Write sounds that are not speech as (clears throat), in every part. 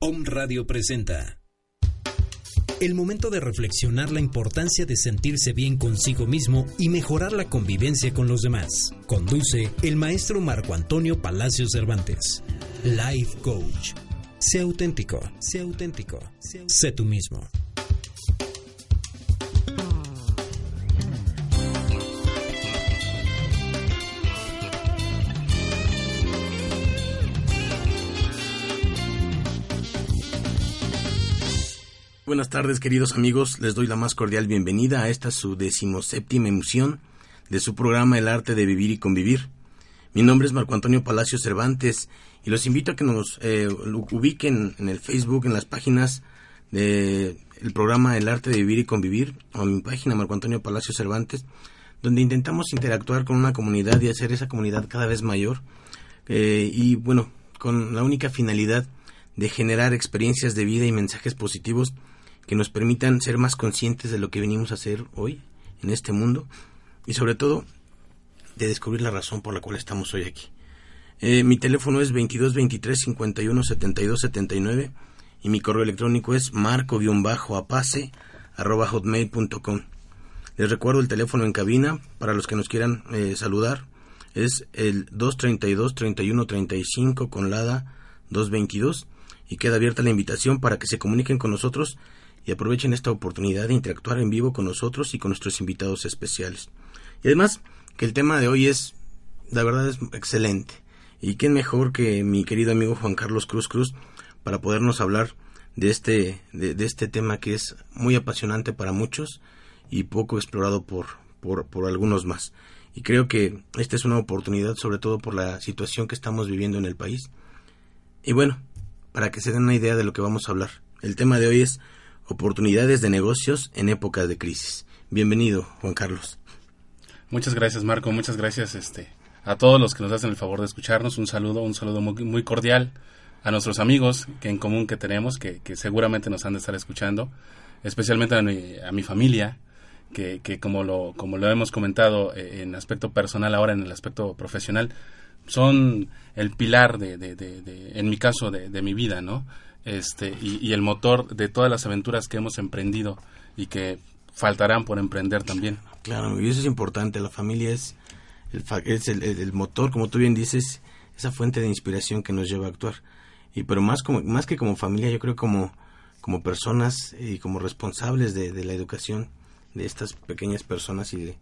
Om Radio presenta el momento de reflexionar la importancia de sentirse bien consigo mismo y mejorar la convivencia con los demás. Conduce el maestro Marco Antonio Palacios Cervantes, Life Coach. Sé auténtico, sé auténtico, sé tú mismo. Buenas tardes, queridos amigos. Les doy la más cordial bienvenida a esta su decimoséptima emisión de su programa El arte de vivir y convivir. Mi nombre es Marco Antonio Palacio Cervantes y los invito a que nos eh, ubiquen en el Facebook, en las páginas del programa El arte de vivir y convivir, o mi página Marco Antonio Palacio Cervantes, donde intentamos interactuar con una comunidad y hacer esa comunidad cada vez mayor. Eh, y bueno, con la única finalidad de generar experiencias de vida y mensajes positivos que nos permitan ser más conscientes de lo que venimos a hacer hoy en este mundo y sobre todo de descubrir la razón por la cual estamos hoy aquí. Eh, mi teléfono es 22 23 51 72 79 y mi correo electrónico es marco-apase arroba hotmail.com. Les recuerdo el teléfono en cabina para los que nos quieran eh, saludar. Es el 232 31 35 con LADA 222 y queda abierta la invitación para que se comuniquen con nosotros y aprovechen esta oportunidad de interactuar en vivo con nosotros y con nuestros invitados especiales. Y además, que el tema de hoy es, la verdad es excelente. Y quién mejor que mi querido amigo Juan Carlos Cruz Cruz para podernos hablar de este, de, este tema que es muy apasionante para muchos y poco explorado por, por, por algunos más. Y creo que esta es una oportunidad sobre todo por la situación que estamos viviendo en el país. Y bueno, para que se den una idea de lo que vamos a hablar. El tema de hoy es Oportunidades de negocios en épocas de crisis. Bienvenido, Juan Carlos. Muchas gracias, Marco. Muchas gracias este, a todos los que nos hacen el favor de escucharnos. Un saludo, un saludo muy, cordial a nuestros amigos que en común que tenemos, que, seguramente nos han de estar escuchando, especialmente a mi, familia, que, como, lo, como lo hemos comentado eh, en aspecto personal, ahora en el aspecto profesional, son el pilar de, de en mi caso, de, mi vida, ¿no? Este, y, el motor de todas las aventuras que hemos emprendido y que faltarán por emprender también. Claro, y eso es importante, la familia es, el, es el, motor, como tú bien dices, esa fuente de inspiración que nos lleva a actuar. Y pero más como más que como familia, yo creo como como personas y como responsables de, la educación de estas pequeñas personas y de,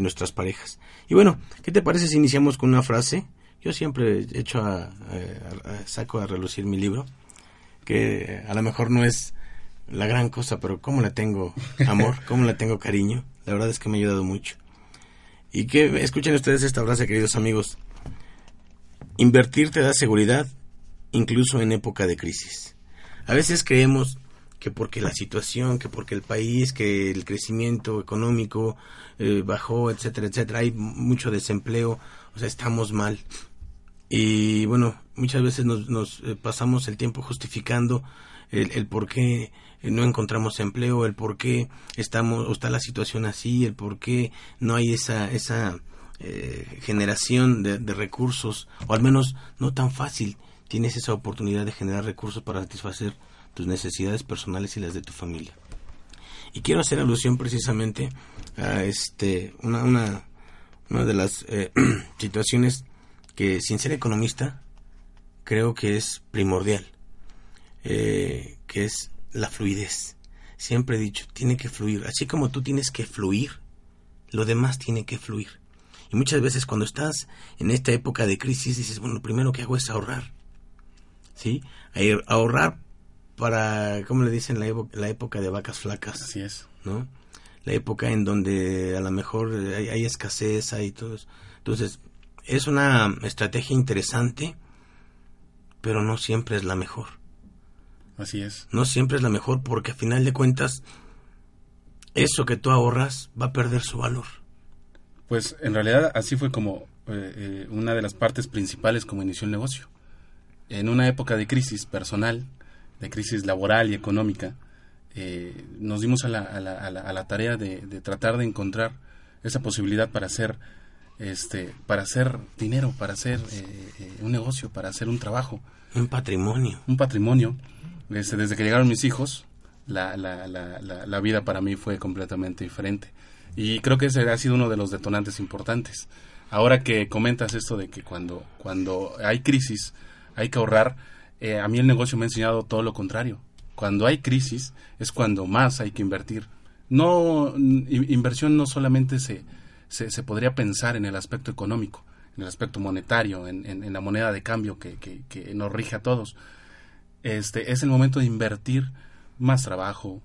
nuestras parejas. Y bueno, ¿qué te parece si iniciamos con una frase? Yo siempre he hecho a saco a relucir mi libro que a lo mejor no es la gran cosa, pero cómo le tengo amor, (laughs) cómo le tengo cariño, la verdad es que me ha ayudado mucho. Y que escuchen ustedes esta frase, queridos amigos. Invertir te da seguridad, incluso en época de crisis. A veces creemos que porque la situación, que porque el país, que el crecimiento económico eh, bajó, etcétera, etcétera, hay mucho desempleo, o sea, estamos mal. Y bueno, muchas veces nos, nos eh, pasamos el tiempo justificando el, el, por qué eh, no encontramos empleo, el por qué estamos, o está la situación así, el por qué no hay esa, esa eh, generación de, de, recursos, o al menos no tan fácil tienes esa oportunidad de generar recursos para satisfacer tus necesidades personales y las de tu familia. Y quiero hacer alusión precisamente a este, una, una, una de las (clears throat) situaciones que sin ser economista creo que es primordial, eh, que es la fluidez. Siempre he dicho, tiene que fluir. Así como tú tienes que fluir, lo demás tiene que fluir. Y muchas veces cuando estás en esta época de crisis dices, bueno, lo primero que hago es ahorrar. ¿Sí? Ahorrar para, ¿cómo le dicen? La, la época de vacas flacas. Así es. ¿No? La época en donde a lo mejor hay, hay escasez, hay todo eso. Entonces, es una estrategia interesante, pero no siempre es la mejor. Así es. No siempre es la mejor porque a final de cuentas eso que tú ahorras va a perder su valor. Pues en realidad así fue como eh, eh, una de las partes principales como inició el negocio. En una época de crisis personal, de crisis laboral y económica, eh, nos dimos a la, a la, a la, tarea de, de, tratar de encontrar esa posibilidad para hacer este para hacer dinero para hacer un negocio para hacer un trabajo un patrimonio. Un patrimonio. Desde, desde que llegaron mis hijos la, la, la, la, vida para mí fue completamente diferente. Y creo que ese ha sido uno de los detonantes importantes. Ahora que comentas esto de que cuando cuando hay crisis hay que ahorrar eh, a mí el negocio me ha enseñado todo lo contrario. Cuando hay crisis es cuando más hay que invertir. No, inversión no solamente se, se, podría pensar en el aspecto económico, en el aspecto monetario, en, en, la moneda de cambio que, que, nos rige a todos. Este, es el momento de invertir más trabajo,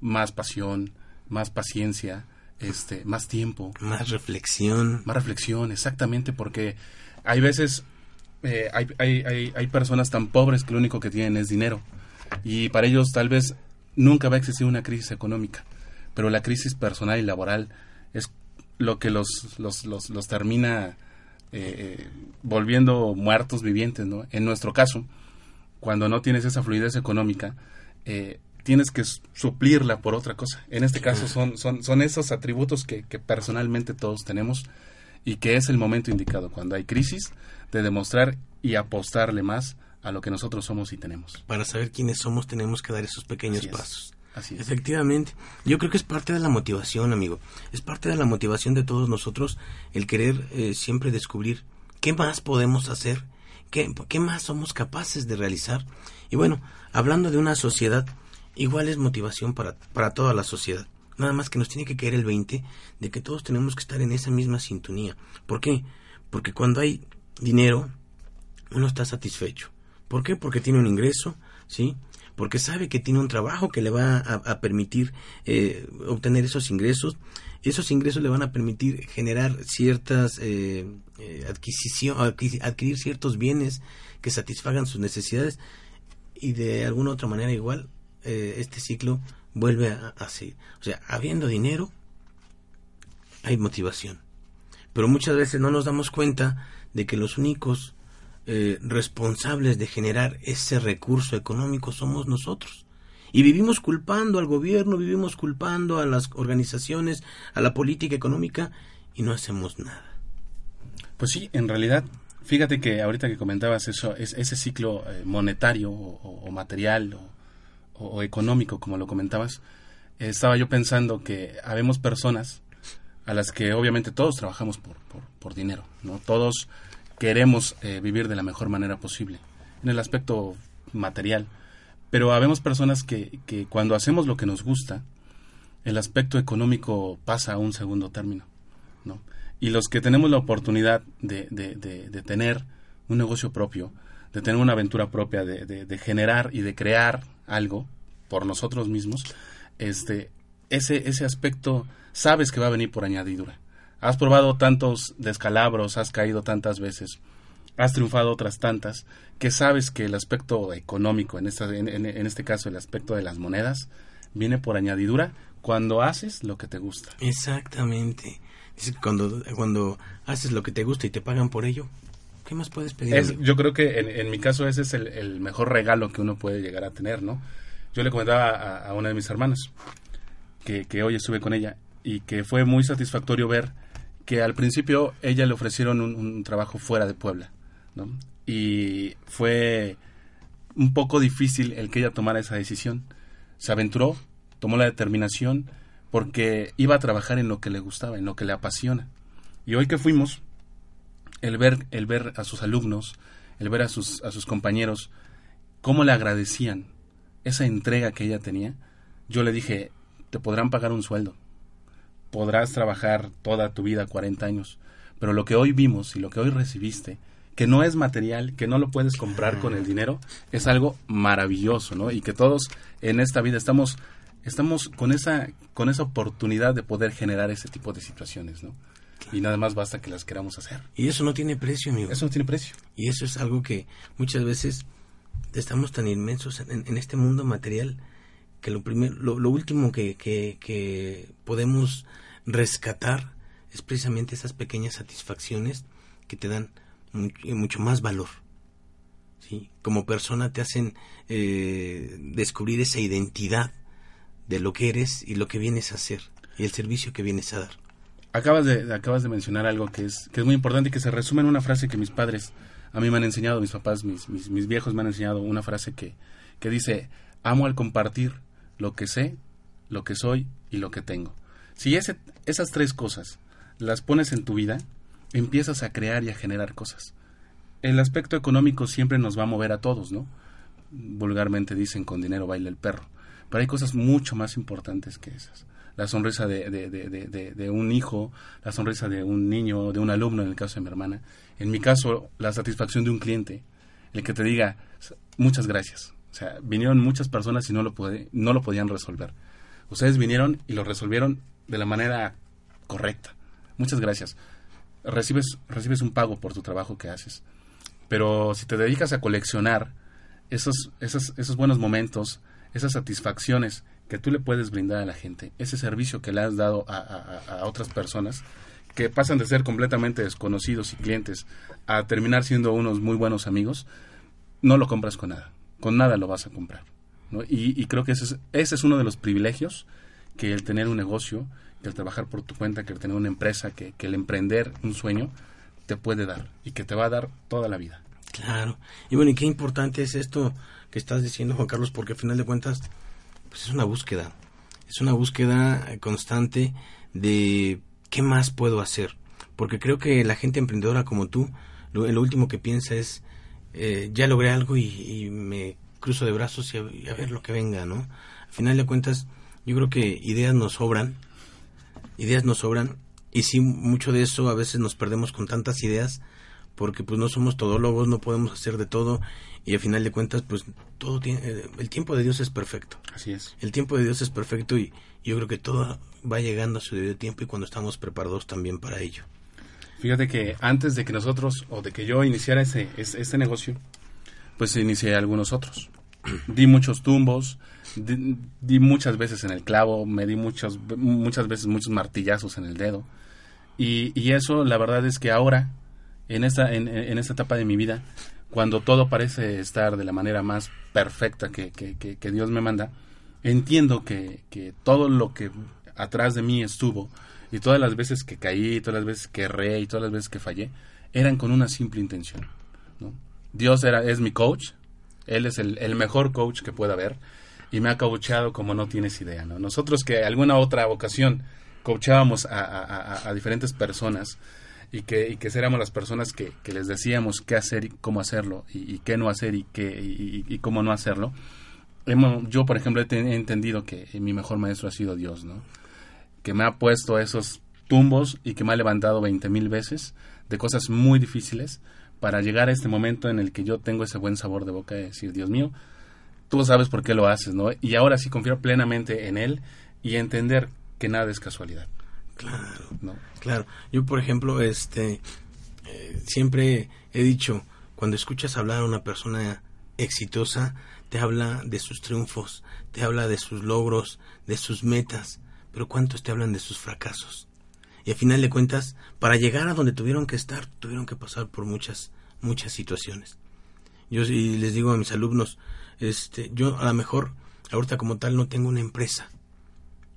más pasión, más paciencia, este, más tiempo. Más reflexión. Más reflexión, exactamente, porque hay veces, eh, hay, hay, hay, hay personas tan pobres que lo único que tienen es dinero y para ellos tal vez nunca va a existir una crisis económica, pero la crisis personal y laboral es lo que los, los, los, termina eh, eh, volviendo muertos vivientes, ¿no? En nuestro caso, cuando no tienes esa fluidez económica, eh, tienes que suplirla por otra cosa. En este caso son, son, son esos atributos que, que personalmente todos tenemos y que es el momento indicado, cuando hay crisis, de demostrar y apostarle más a lo que nosotros somos y tenemos. Para saber quiénes somos tenemos que dar esos pequeños pasos. Así es. Efectivamente, yo creo que es parte de la motivación, amigo. Es parte de la motivación de todos nosotros el querer eh, siempre descubrir qué más podemos hacer, qué, qué más somos capaces de realizar. Y bueno, hablando de una sociedad, igual es motivación para, para toda la sociedad. Nada más que nos tiene que caer el 20 de que todos tenemos que estar en esa misma sintonía. ¿Por qué? Porque cuando hay dinero, uno está satisfecho. ¿Por qué? Porque tiene un ingreso, ¿sí? Porque sabe que tiene un trabajo que le va a, permitir eh, obtener esos ingresos. Esos ingresos le van a permitir generar ciertas eh, eh adquisición, adquirir ciertos bienes que satisfagan sus necesidades y de alguna otra manera igual eh, este ciclo vuelve a, a seguir. O sea, habiendo dinero, hay motivación. Pero muchas veces no nos damos cuenta de que los únicos eh, responsables de generar ese recurso económico somos nosotros. Y vivimos culpando al gobierno, vivimos culpando a las organizaciones, a la política económica y no hacemos nada. Pues sí, en realidad, fíjate que ahorita que comentabas eso, es, ese ciclo eh, monetario o, material o, económico, como lo comentabas, estaba yo pensando que habemos personas a las que obviamente todos trabajamos por, por, por dinero, ¿no? Todos queremos eh, vivir de la mejor manera posible, en el aspecto material. Pero habemos personas que, que cuando hacemos lo que nos gusta, el aspecto económico pasa a un segundo término. ¿no? Y los que tenemos la oportunidad de, de, de, tener un negocio propio, de tener una aventura propia, de, generar y de crear algo por nosotros mismos, este, ese, ese aspecto sabes que va a venir por añadidura. Has probado tantos descalabros, has caído tantas veces, has triunfado otras tantas, que sabes que el aspecto económico, en, esta, en, este caso el aspecto de las monedas, viene por añadidura cuando haces lo que te gusta. Exactamente. Cuando, cuando haces lo que te gusta y te pagan por ello, ¿qué más puedes pedir? yo creo que en, mi caso ese es el, mejor regalo que uno puede llegar a tener, ¿no? Yo le comentaba a, una de mis hermanas que, que hoy estuve con ella y que fue muy satisfactorio ver que al principio ella le ofrecieron un, trabajo fuera de Puebla, ¿no? Y fue un poco difícil el que ella tomara esa decisión. Se aventuró, tomó la determinación porque iba a trabajar en lo que le gustaba, en lo que le apasiona. Y hoy que fuimos, el ver, el ver a sus alumnos, el ver a sus, a sus compañeros, cómo le agradecían esa entrega que ella tenía, yo le dije, te podrán pagar un sueldo, podrás trabajar toda tu vida 40 años, pero lo que hoy vimos y lo que hoy recibiste, que no es material, que no lo puedes comprar con el dinero, es algo maravilloso, ¿no? Y que todos en esta vida estamos estamos con esa con esa oportunidad de poder generar ese tipo de situaciones, ¿no? Y nada más basta que las queramos hacer. Y eso no tiene precio, amigo. Eso no tiene precio. Y eso es algo que muchas veces estamos tan inmensos en, este mundo material que lo, primero, lo, último que, que, podemos rescatar es precisamente esas pequeñas satisfacciones que te dan mucho, más valor. ¿sí? Como persona te hacen eh, descubrir esa identidad de lo que eres y lo que vienes a hacer y el servicio que vienes a dar. Acabas de, acabas de mencionar algo que es, que es muy importante y que se resume en una frase que mis padres a mí me han enseñado, mis papás, mis, mis, viejos me han enseñado una frase que, que dice, amo al compartir lo que sé, lo que soy y lo que tengo. Si ese, esas tres cosas las pones en tu vida, empiezas a crear y a generar cosas. El aspecto económico siempre nos va a mover a todos, ¿no? Vulgarmente dicen con dinero baila el perro. Pero hay cosas mucho más importantes que esas. La sonrisa de, de, de, de, un hijo, la sonrisa de un niño, de un alumno, en el caso de mi hermana. En mi caso, la satisfacción de un cliente, el que te diga, muchas gracias. O sea, vinieron muchas personas y no lo, no lo podían resolver. Ustedes vinieron y lo resolvieron de la manera correcta. Muchas gracias. Recibes, recibes un pago por tu trabajo que haces. Pero si te dedicas a coleccionar esos, esos, esos buenos momentos, esas satisfacciones que tú le puedes brindar a la gente, ese servicio que le has dado a, otras personas, que pasan de ser completamente desconocidos y clientes a terminar siendo unos muy buenos amigos, no lo compras con nada. Con nada lo vas a comprar. Y, creo que ese es, ese es uno de los privilegios que el tener un negocio, que el trabajar por tu cuenta, que el tener una empresa, que, que el emprender un sueño, te puede dar y que te va a dar toda la vida. Claro. Y bueno, y qué importante es esto que estás diciendo, Juan Carlos, porque al final de cuentas, pues es una búsqueda. Es una búsqueda constante de qué más puedo hacer. Porque creo que la gente emprendedora como tú, lo, último que piensa es, eh, ya logré algo y, me cruzo de brazos y a, ver lo que venga, ¿no? Al final de cuentas, yo creo que ideas nos sobran, ideas nos sobran, y sí, mucho de eso a veces nos perdemos con tantas ideas, porque pues no somos todólogos, no podemos hacer de todo y al final de cuentas pues todo tiene eh, el tiempo de Dios es perfecto. Así es. El tiempo de Dios es perfecto y yo creo que todo va llegando a su debido tiempo y cuando estamos preparados también para ello. Fíjate que antes de que nosotros o de que yo iniciara ese, este negocio, pues inicié algunos otros. (clears throat) di muchos tumbos, di, muchas veces en el clavo, me di muchos, muchas veces muchos martillazos en el dedo. Y, y eso la verdad es que ahora en esta, en, esta etapa de mi vida, cuando todo parece estar de la manera más perfecta que, que, Dios me manda, entiendo que, que, todo lo que atrás de mí estuvo, y todas las veces que caí, todas las veces que erré y todas las veces que fallé, eran con una simple intención. ¿no? Dios era, es mi coach, Él es el, el mejor coach que pueda haber, y me ha coachado como no tienes idea. ¿no? Nosotros que alguna otra ocasión coachábamos a, diferentes personas, y que, y que éramos las personas que, que, les decíamos qué hacer y cómo hacerlo y, qué no hacer y, qué, y, cómo no hacerlo. yo, por ejemplo, he, entendido que mi mejor maestro ha sido Dios, ¿no? Que me ha puesto esos tumbos y que me ha levantado veinte mil veces de cosas muy difíciles para llegar a este momento en el que yo tengo ese buen sabor de boca de decir, Dios mío, tú sabes por qué lo haces, ¿no? Y ahora sí confiar plenamente en Él y entender que nada es casualidad. Claro, no. claro. Yo, por ejemplo, este, eh, siempre he dicho, cuando escuchas hablar a una persona exitosa, te habla de sus triunfos, te habla de sus logros, de sus metas, pero ¿cuántos te hablan de sus fracasos? Y al final de cuentas, para llegar a donde tuvieron que estar, tuvieron que pasar por muchas, muchas situaciones. Yo sí les digo a mis alumnos, este, yo a lo mejor, ahorita como tal no tengo una empresa,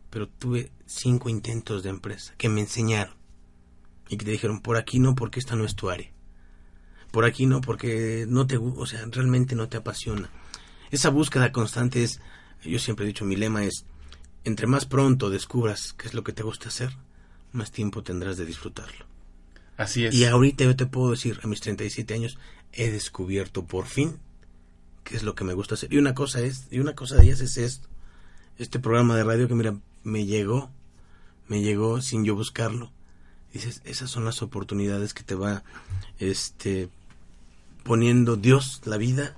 pero tuve cinco intentos de empresa que me enseñaron y que te dijeron, por aquí no, porque esta no es tu área. Por aquí no, porque no te, o sea, realmente no te apasiona. Esa búsqueda constante es, yo siempre he dicho, mi lema es, entre más pronto descubras qué es lo que te gusta hacer, más tiempo tendrás de disfrutarlo. Así es. Y ahorita yo te puedo decir, a mis 37 años, he descubierto por fin qué es lo que me gusta hacer. Y una cosa es, y una cosa de ellas es esto. Este programa de radio que mira, me llegó, me llegó sin yo buscarlo. Dices, esas son las oportunidades que te va este poniendo Dios la vida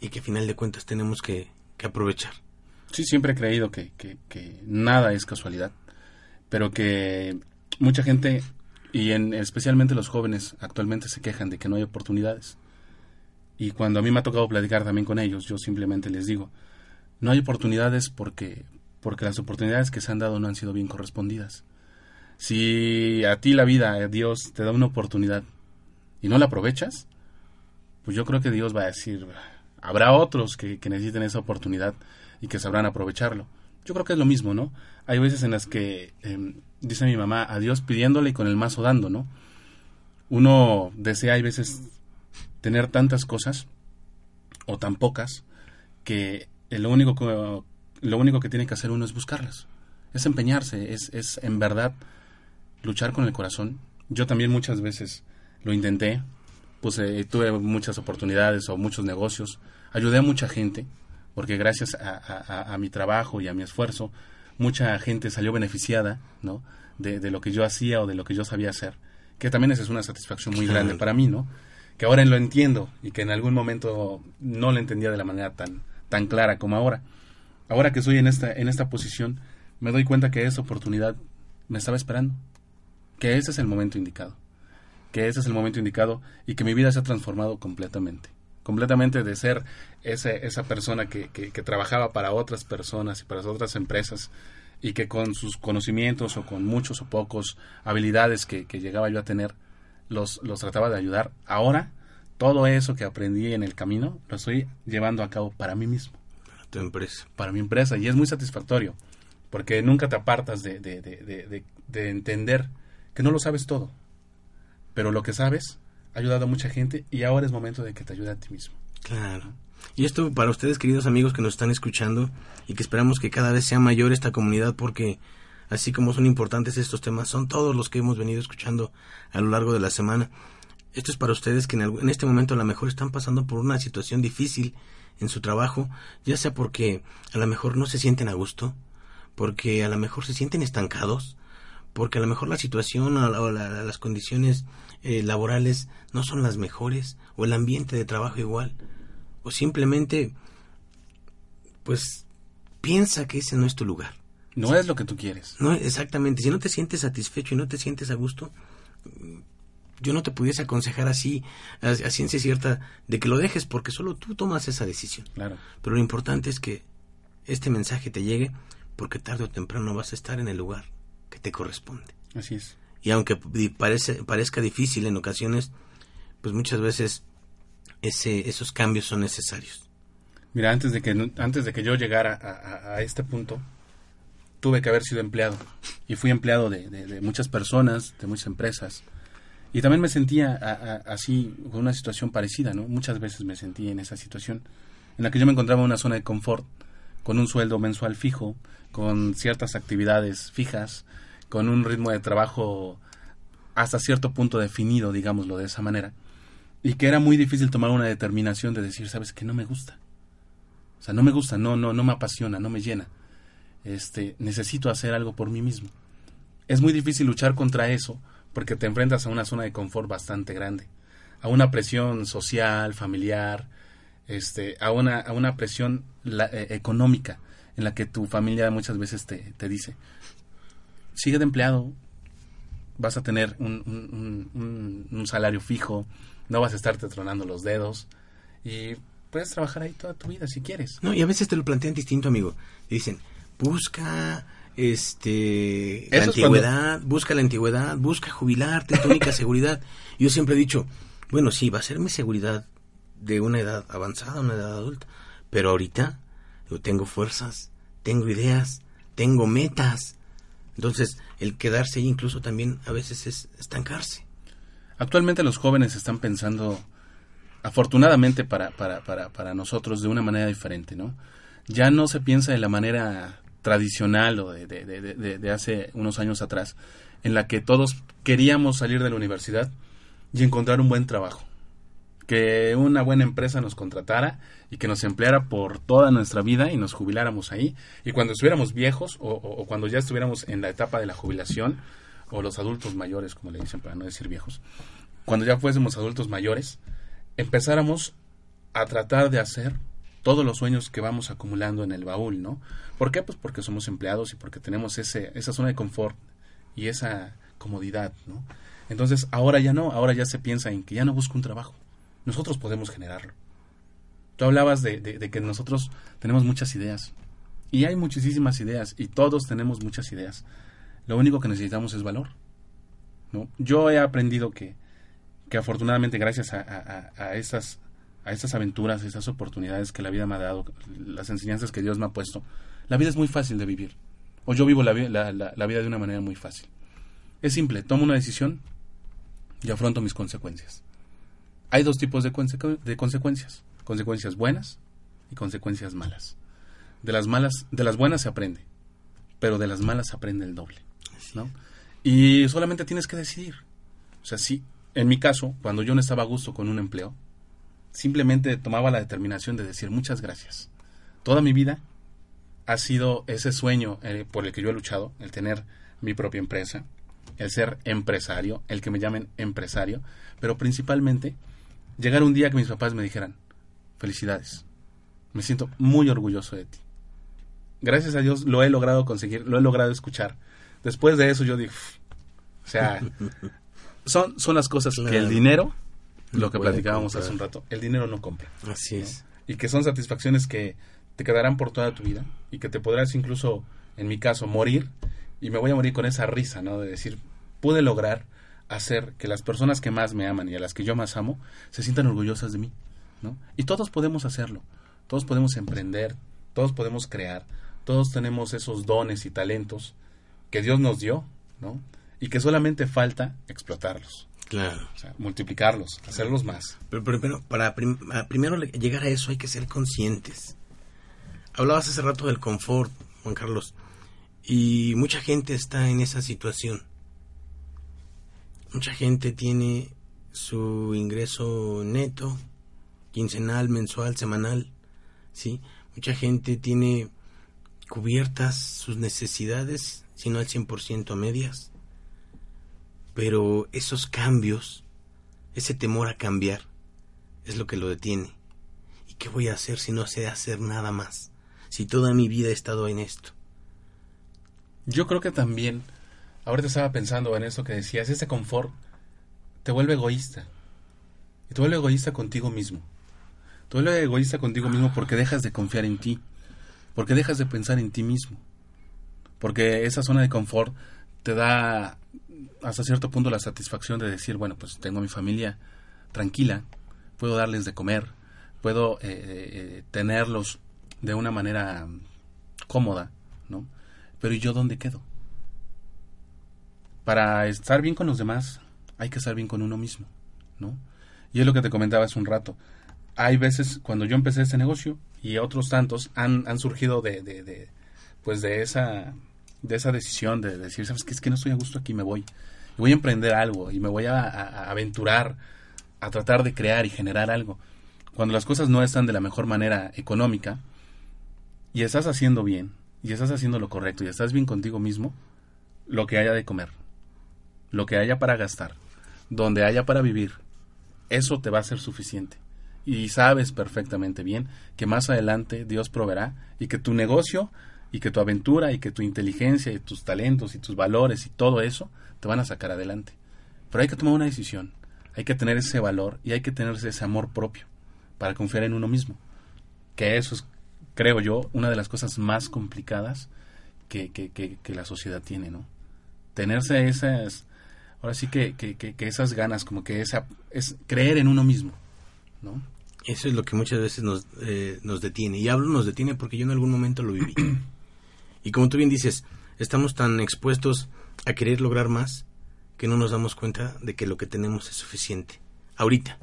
y que a final de cuentas tenemos que, aprovechar. Sí, siempre he creído que, que, nada es casualidad, pero que mucha gente, y en, especialmente los jóvenes, actualmente se quejan de que no hay oportunidades. Y cuando a mí me ha tocado platicar también con ellos, yo simplemente les digo, no hay oportunidades porque, porque las oportunidades que se han dado no han sido bien correspondidas. Si a ti la vida, Dios te da una oportunidad y no la aprovechas, pues yo creo que Dios va a decir, habrá otros que, necesiten esa oportunidad y que sabrán aprovecharlo. Yo creo que es lo mismo, ¿no? Hay veces en las que, em, dice mi mamá, a Dios pidiéndole y con el mazo dando, ¿no? Uno desea, hay veces, tener tantas cosas o tan pocas que lo único que, lo único que tiene que hacer uno es buscarlas, es empeñarse, es, es en verdad luchar con el corazón. Yo también muchas veces lo intenté, pues tuve muchas oportunidades o muchos negocios, ayudé a mucha gente, porque gracias a, mi trabajo y a mi esfuerzo, mucha gente salió beneficiada, ¿no? De, lo que yo hacía o de lo que yo sabía hacer, que también esa es una satisfacción muy grande para mí, ¿no? Que ahora lo entiendo y que en algún momento no lo entendía de la manera tan, tan clara como ahora. Ahora que estoy en esta, en esta posición, me doy cuenta que esa oportunidad me estaba esperando, que ese es el momento indicado que ese es el momento indicado y que mi vida se ha transformado completamente. Completamente de ser ese, esa persona que, que, trabajaba para otras personas y para otras empresas y que con sus conocimientos o con muchos o pocos habilidades que, llegaba yo a tener, los, los trataba de ayudar. Ahora, todo eso que aprendí en el camino lo estoy llevando a cabo para mí mismo. Para tu empresa. Para mi empresa. Y es muy satisfactorio, porque nunca te apartas de, de, de, de entender que no lo sabes todo pero lo que sabes ha ayudado a mucha gente y ahora es momento de que te ayude a ti mismo. Claro. Y esto para ustedes, queridos amigos que nos están escuchando y que esperamos que cada vez sea mayor esta comunidad porque así como son importantes estos temas, son todos los que hemos venido escuchando a lo largo de la semana. Esto es para ustedes que en, este momento a lo mejor están pasando por una situación difícil en su trabajo, ya sea porque a lo mejor no se sienten a gusto, porque a lo mejor se sienten estancados, porque a lo mejor la situación o, las condiciones eh, laborales no son las mejores, o el ambiente de trabajo igual, o simplemente, pues, piensa que ese no es tu lugar. No es lo que tú quieres. No, exactamente. Si no te sientes satisfecho y no te sientes a gusto, yo no te pudiese aconsejar así, a, a, ciencia cierta, de que lo dejes, porque solo tú tomas esa decisión. Claro. Pero lo importante es que este mensaje te llegue, porque tarde o temprano vas a estar en el lugar que te corresponde. Así es. Y aunque parece, parezca difícil en ocasiones, pues muchas veces ese, esos cambios son necesarios. Mira, antes de que, antes de que yo llegara a, este punto, tuve que haber sido empleado. Y fui empleado de, muchas personas, de muchas empresas. Y también me sentía así, con una situación parecida, ¿no? Muchas veces me sentí en esa situación, en la que yo me encontraba en una zona de confort, con un sueldo mensual fijo, con ciertas actividades fijas, con un ritmo de trabajo hasta cierto punto definido, digámoslo de esa manera, y que era muy difícil tomar una determinación de decir, sabes que no me gusta. O sea, no me gusta, no, no, no me apasiona, no me llena. Este, necesito hacer algo por mí mismo. Es muy difícil luchar contra eso porque te enfrentas a una zona de confort bastante grande, a una presión social, familiar, este, a una, a una presión eh, económica en la que tu familia muchas veces te, te dice, sigue de empleado, vas a tener un, un, salario fijo, no vas a estarte tronando los dedos y puedes trabajar ahí toda tu vida si quieres. No, y a veces te lo plantean distinto, amigo. Dicen, busca este la antigüedad, busca la antigüedad, busca jubilarte, tu única seguridad. (laughs) Yo siempre he dicho, bueno, sí, va a ser mi seguridad de una edad avanzada, una edad adulta, pero ahorita yo tengo fuerzas, tengo ideas, tengo metas, entonces, el quedarse ahí incluso también a veces es estancarse. Actualmente los jóvenes están pensando, afortunadamente para, para, para, para nosotros, de una manera diferente, ¿no? Ya no se piensa de la manera tradicional o de, de, de, de, hace unos años atrás, en la que todos queríamos salir de la universidad y encontrar un buen trabajo que una buena empresa nos contratara y que nos empleara por toda nuestra vida y nos jubiláramos ahí. Y cuando estuviéramos viejos o, cuando ya estuviéramos en la etapa de la jubilación, o los adultos mayores, como le dicen para no decir viejos, cuando ya fuésemos adultos mayores, empezáramos a tratar de hacer todos los sueños que vamos acumulando en el baúl, ¿no? ¿Por qué? Pues porque somos empleados y porque tenemos ese, esa zona de confort y esa comodidad, ¿no? Entonces, ahora ya no, ahora ya se piensa en que ya no busco un trabajo nosotros podemos generarlo. Tú hablabas de, de, que nosotros tenemos muchas ideas. Y hay muchísimas ideas. Y todos tenemos muchas ideas. Lo único que necesitamos es valor. ¿no? Yo he aprendido que, que afortunadamente gracias a, a, a, esas, a estas aventuras, a estas oportunidades que la vida me ha dado, las enseñanzas que Dios me ha puesto, la vida es muy fácil de vivir. O yo vivo la, la, la vida de una manera muy fácil. Es simple, tomo una decisión y afronto mis consecuencias. Hay dos tipos de, de consecuencias, consecuencias buenas y consecuencias malas. De las malas, de las buenas se aprende, pero de las malas se aprende el doble, ¿no? Y solamente tienes que decidir. O sea, si en mi caso, cuando yo no estaba a gusto con un empleo, simplemente tomaba la determinación de decir muchas gracias. Toda mi vida ha sido ese sueño eh, por el que yo he luchado, el tener mi propia empresa, el ser empresario, el que me llamen empresario, pero principalmente llegar un día que mis papás me dijeran, felicidades, me siento muy orgulloso de ti. Gracias a Dios lo he logrado conseguir, lo he logrado escuchar. Después de eso yo digo, o sea, (laughs) son, son las cosas que el dinero, lo que platicábamos hace un rato, el dinero no compra. Así es. Y que son satisfacciones que te quedarán por toda tu vida y que te podrás incluso, en mi caso, morir y me voy a morir con esa risa, ¿no? De decir, pude lograr hacer que las personas que más me aman y a las que yo más amo se sientan orgullosas de mí, ¿no? Y todos podemos hacerlo, todos podemos emprender, todos podemos crear, todos tenemos esos dones y talentos que Dios nos dio, ¿no? Y que solamente falta explotarlos. Claro. O sea, multiplicarlos, hacerlos más. Pero, pero, para primero llegar a eso hay que ser conscientes. Hablabas hace rato del confort, Juan Carlos, y mucha gente está en esa situación Mucha gente tiene su ingreso neto, quincenal, mensual, semanal, ¿sí? Mucha gente tiene cubiertas sus necesidades, si no al 100% a medias. Pero esos cambios, ese temor a cambiar, es lo que lo detiene. ¿Y qué voy a hacer si no sé hacer nada más? Si toda mi vida he estado en esto. Yo creo que también ahorita estaba pensando en eso que decías, ese confort te vuelve egoísta. Y te vuelve egoísta contigo mismo. Te vuelve egoísta contigo mismo porque dejas de confiar en ti. Porque dejas de pensar en ti mismo. Porque esa zona de confort te da hasta cierto punto la satisfacción de decir, bueno, pues tengo a mi familia tranquila, puedo darles de comer, puedo eh, eh, tenerlos de una manera cómoda, ¿no? Pero ¿y yo dónde quedo? para estar bien con los demás hay que estar bien con uno mismo, ¿no? Y es lo que te comentaba hace un rato. Hay veces cuando yo empecé este negocio y otros tantos han, han surgido de, de, pues de esa de esa decisión de decir, sabes que es que no estoy a gusto aquí, me voy. voy a emprender algo y me voy a, a aventurar a tratar de crear y generar algo. Cuando las cosas no están de la mejor manera económica y estás haciendo bien y estás haciendo lo correcto y estás bien contigo mismo, lo que haya de comer, lo que haya para gastar, donde haya para vivir, eso te va a ser suficiente. Y sabes perfectamente bien que más adelante Dios proveerá y que tu negocio y que tu aventura y que tu inteligencia y tus talentos y tus valores y todo eso te van a sacar adelante. Pero hay que tomar una decisión, hay que tener ese valor y hay que tener ese amor propio para confiar en uno mismo. Que eso es, creo yo, una de las cosas más complicadas que, que, que, que la sociedad tiene, ¿no? Tenerse esas, ahora sí que, que, esas ganas, como que esa, es creer en uno mismo, ¿no? Eso es lo que muchas veces nos, eh, nos detiene. Y hablo nos detiene porque yo en algún momento lo viví. Y como tú bien dices, estamos tan expuestos a querer lograr más que no nos damos cuenta de que lo que tenemos es suficiente. Ahorita.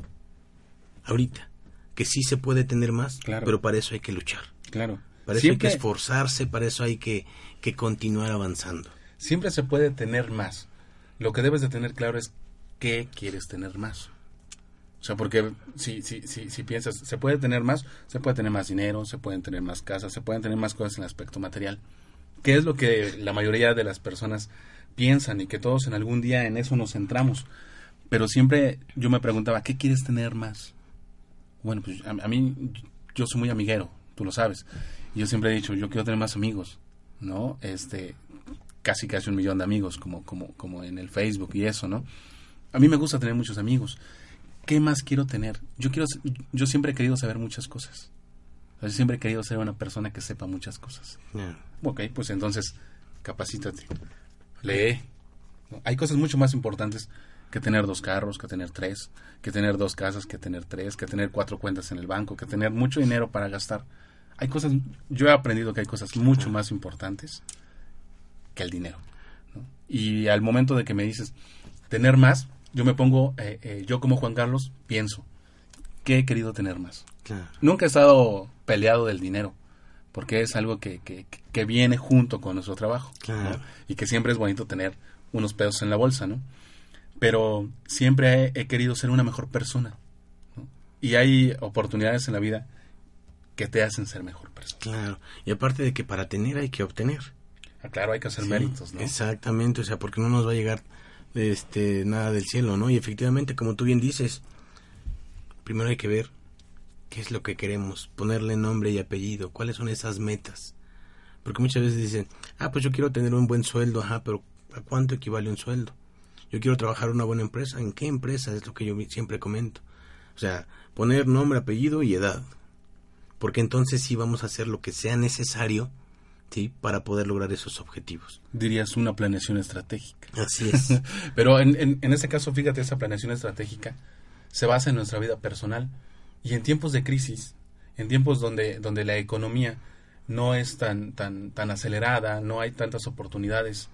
Ahorita. Que sí se puede tener más, pero para eso hay que luchar. Claro. Para eso hay que esforzarse, para eso hay que, que continuar avanzando. Siempre se puede tener más. Lo que debes de tener claro es qué quieres tener más. O sea, porque si, si, si, si piensas, se puede tener más, se puede tener más dinero, se pueden tener más casas, se pueden tener más cosas en el aspecto material. ¿Qué es lo que la mayoría de las personas piensan y que todos en algún día en eso nos centramos? Pero siempre yo me preguntaba, ¿qué quieres tener más? Bueno, pues a, a mí yo soy muy amiguero, tú lo sabes. Yo siempre he dicho, yo quiero tener más amigos, ¿no? Este, casi casi un millón de amigos, como, como, como en el Facebook y eso, ¿no? A mí me gusta tener muchos amigos. ¿qué más quiero tener? Yo quiero, yo siempre he querido saber muchas cosas. Yo siempre he querido ser una persona que sepa muchas cosas. Ok, pues entonces, capacítate. Lee. Hay cosas mucho más importantes que tener dos carros, que tener tres, que tener dos casas, que tener tres, que tener cuatro cuentas en el banco, que tener mucho dinero para gastar. Hay cosas, yo he aprendido que hay cosas mucho más importantes que el dinero. Y al momento de que me dices tener más, yo me pongo, eh, eh, yo como Juan Carlos, pienso, ¿qué he querido tener más? Nunca he estado peleado del dinero, porque es algo que, que, viene junto con nuestro trabajo. Y que siempre es bonito tener unos pesos en la bolsa, ¿no? Pero siempre he, querido ser una mejor persona. Y hay oportunidades en la vida que te hacen ser mejor persona. Claro. Y aparte de que para tener hay que obtener. Ah, claro, hay que hacer méritos, ¿no? Exactamente, o sea, porque no nos va a llegar este nada del cielo, ¿no? Y efectivamente, como tú bien dices, primero hay que ver qué es lo que queremos, ponerle nombre y apellido, cuáles son esas metas. Porque muchas veces dicen, ah, pues yo quiero tener un buen sueldo, ajá, pero ¿a cuánto equivale un sueldo? Yo quiero trabajar en una buena empresa, ¿en qué empresa? Es lo que yo siempre comento. O sea, poner nombre, apellido y edad. Porque entonces sí vamos a hacer lo que sea necesario ¿sí? para poder lograr esos objetivos. Dirías una planeación estratégica. Así es. (laughs) Pero en, en, en este caso, fíjate, esa planeación estratégica se basa en nuestra vida personal y en tiempos de crisis, en tiempos donde, donde la economía no es tan, tan, tan acelerada, no hay tantas oportunidades,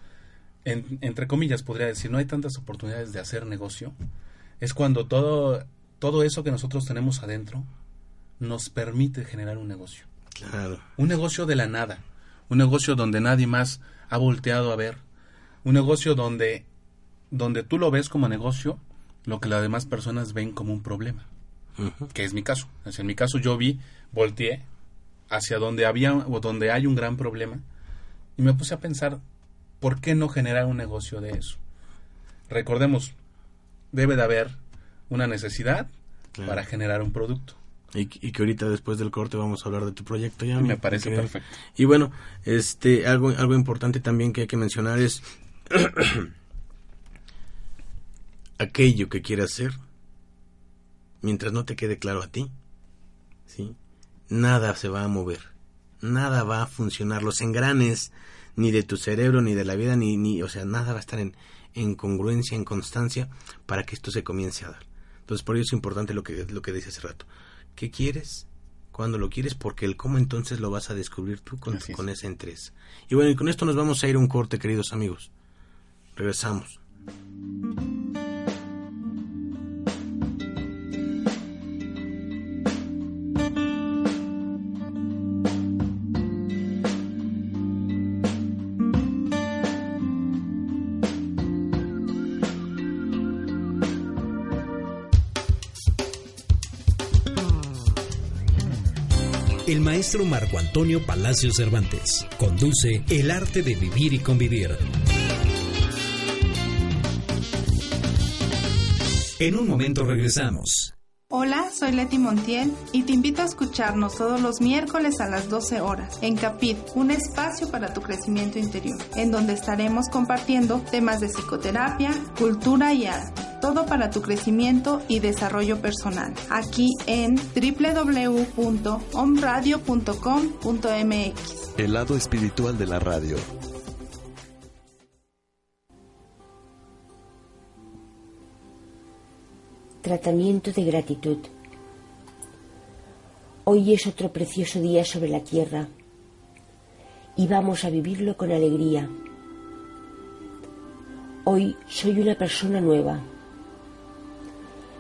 entre comillas podría decir, no hay tantas oportunidades de hacer negocio, es cuando todo, todo eso que nosotros tenemos adentro nos permite generar un negocio. Claro. Un negocio de la nada, un negocio donde nadie más ha volteado a ver, un negocio donde, donde tú lo ves como negocio, lo que las demás personas ven como un problema, que es mi caso. en mi caso yo vi, volteé hacia donde había o donde hay un gran problema y me puse a pensar, ¿por qué no generar un negocio de eso? Recordemos, debe de haber una necesidad para generar un producto. Y, que ahorita después del corte vamos a hablar de tu proyecto ya. Me parece perfecto. Y bueno, este algo algo importante también que hay que mencionar es (clears throat) aquello que quieras hacer mientras no te quede claro a ti, ¿sí? Nada se va a mover. Nada va a funcionar. Los engranes ni de tu cerebro ni de la vida ni ni o sea, nada va a estar en en congruencia, en constancia para que esto se comience a dar. Entonces, por ello es importante lo que lo que dice hace rato qué quieres, cuándo lo quieres, porque el cómo entonces lo vas a descubrir tú con, con esa interés. Y bueno, y con esto nos vamos a ir a un corte, queridos amigos. Regresamos. Maestro Marco Antonio Palacio Cervantes. Conduce El arte de vivir y convivir. En un momento regresamos. Hola, soy Leti Montiel y te invito a escucharnos todos los miércoles a las 12 horas en Capit, un espacio para tu crecimiento interior, en donde estaremos compartiendo temas de psicoterapia, cultura y arte todo para tu crecimiento y desarrollo personal. Aquí en www.omradio.com.mx. El lado espiritual de la radio. Tratamiento de gratitud. Hoy es otro precioso día sobre la tierra y vamos a vivirlo con alegría. Hoy soy una persona nueva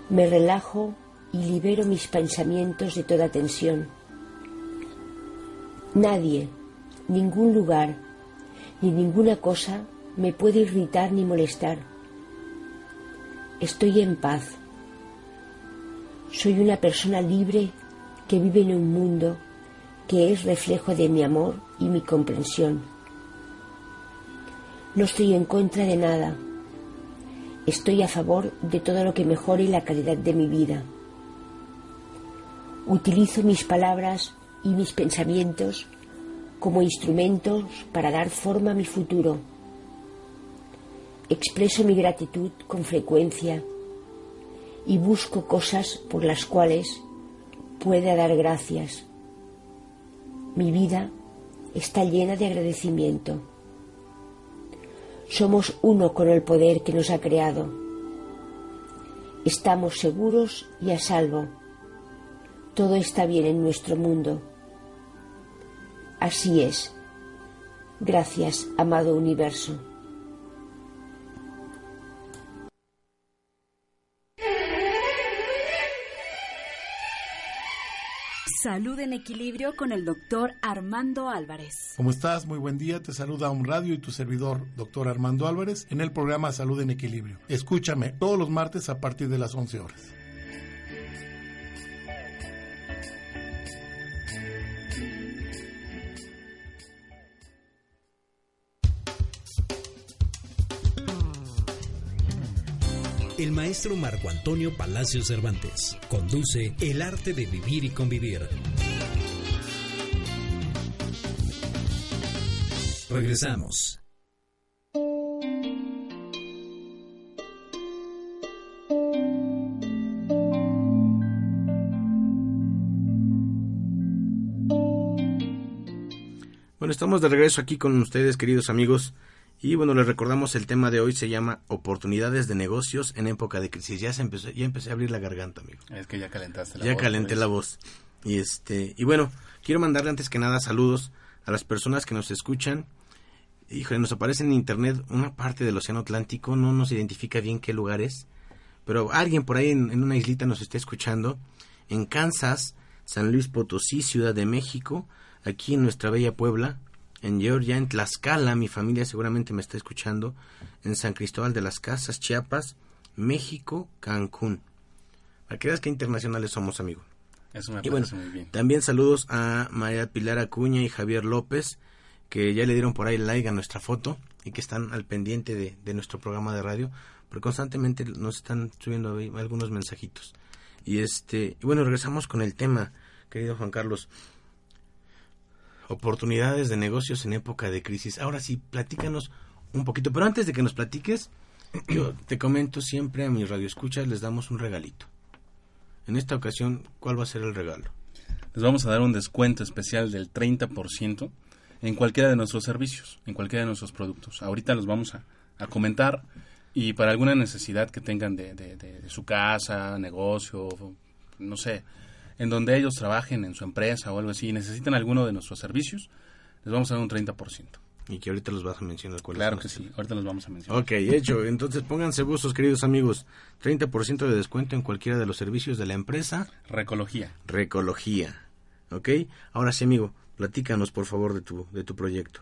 me relajo y libero mis pensamientos de toda tensión. Nadie, ningún lugar, ni ninguna cosa me puede irritar ni molestar. Estoy en paz. Soy una persona libre que vive en un mundo que es reflejo de mi amor y mi comprensión. No estoy en contra de nada Estoy a favor de todo lo que mejore la calidad de mi vida. Utilizo mis palabras y mis pensamientos como instrumentos para dar forma a mi futuro. Expreso mi gratitud con frecuencia y busco cosas por las cuales pueda dar gracias. Mi vida está llena de agradecimiento. Somos uno con el poder que nos ha creado. Estamos seguros y a salvo. Todo está bien en nuestro mundo. Así es. Gracias, amado universo. Salud en equilibrio con el doctor Armando Álvarez. ¿Cómo estás? Muy buen día. Te saluda un radio y tu servidor, doctor Armando Álvarez, en el programa Salud en Equilibrio. Escúchame todos los martes a partir de las 11 horas. Maestro Marco Antonio Palacio Cervantes conduce El arte de vivir y convivir. Regresamos. Bueno, estamos de regreso aquí con ustedes, queridos amigos. Y bueno, les recordamos el tema de hoy se llama Oportunidades de negocios en época de crisis. Ya se empezó, ya empecé a abrir la garganta, amigo. Es que ya calentaste la ya voz. calenté por la voz. Y este, y bueno, quiero mandarle antes que nada saludos a las personas que nos escuchan. Híjole, nos aparece en internet una parte del Océano Atlántico, no nos identifica bien qué lugar es, pero alguien por ahí en, en una islita nos está escuchando. En Kansas, San Luis Potosí, Ciudad de México, aquí en nuestra bella Puebla, en Georgia, en Tlaxcala, mi familia seguramente me está escuchando, en San Cristóbal de las Casas, Chiapas, México, Cancún. Para que veas que internacionales somos, amigo. Eso me Y bueno, muy bien. también saludos a María Pilar Acuña y Javier López, que ya le dieron por ahí like a nuestra foto y que están al pendiente de, de nuestro programa de radio, porque constantemente nos están subiendo ahí algunos mensajitos. Y este, y bueno, regresamos con el tema, querido Juan Carlos. Oportunidades de negocios en época de crisis. Ahora sí, platícanos un poquito, pero antes de que nos platiques, (clears throat) yo te comento siempre a mis radioescuchas les damos un regalito. En esta ocasión, ¿cuál va a ser el regalo? Les vamos a dar un descuento especial del 30% en cualquiera de nuestros servicios, en cualquiera de nuestros productos. Ahorita los vamos a, a comentar y para alguna necesidad que tengan de, de- de- de su casa, negocio, no sé, en donde ellos trabajen en su empresa o algo así y necesitan alguno de nuestros servicios, les vamos a dar un 30%. Y que ahorita los vas a mencionar cuáles Claro que sí, ahorita los vamos a mencionar. Ok, hecho. Entonces pónganse buzos, queridos amigos. 30% de descuento en cualquiera de los servicios de la empresa Recología. Recología. Ok, ahora sí, amigo, platícanos por favor de tu, de tu proyecto.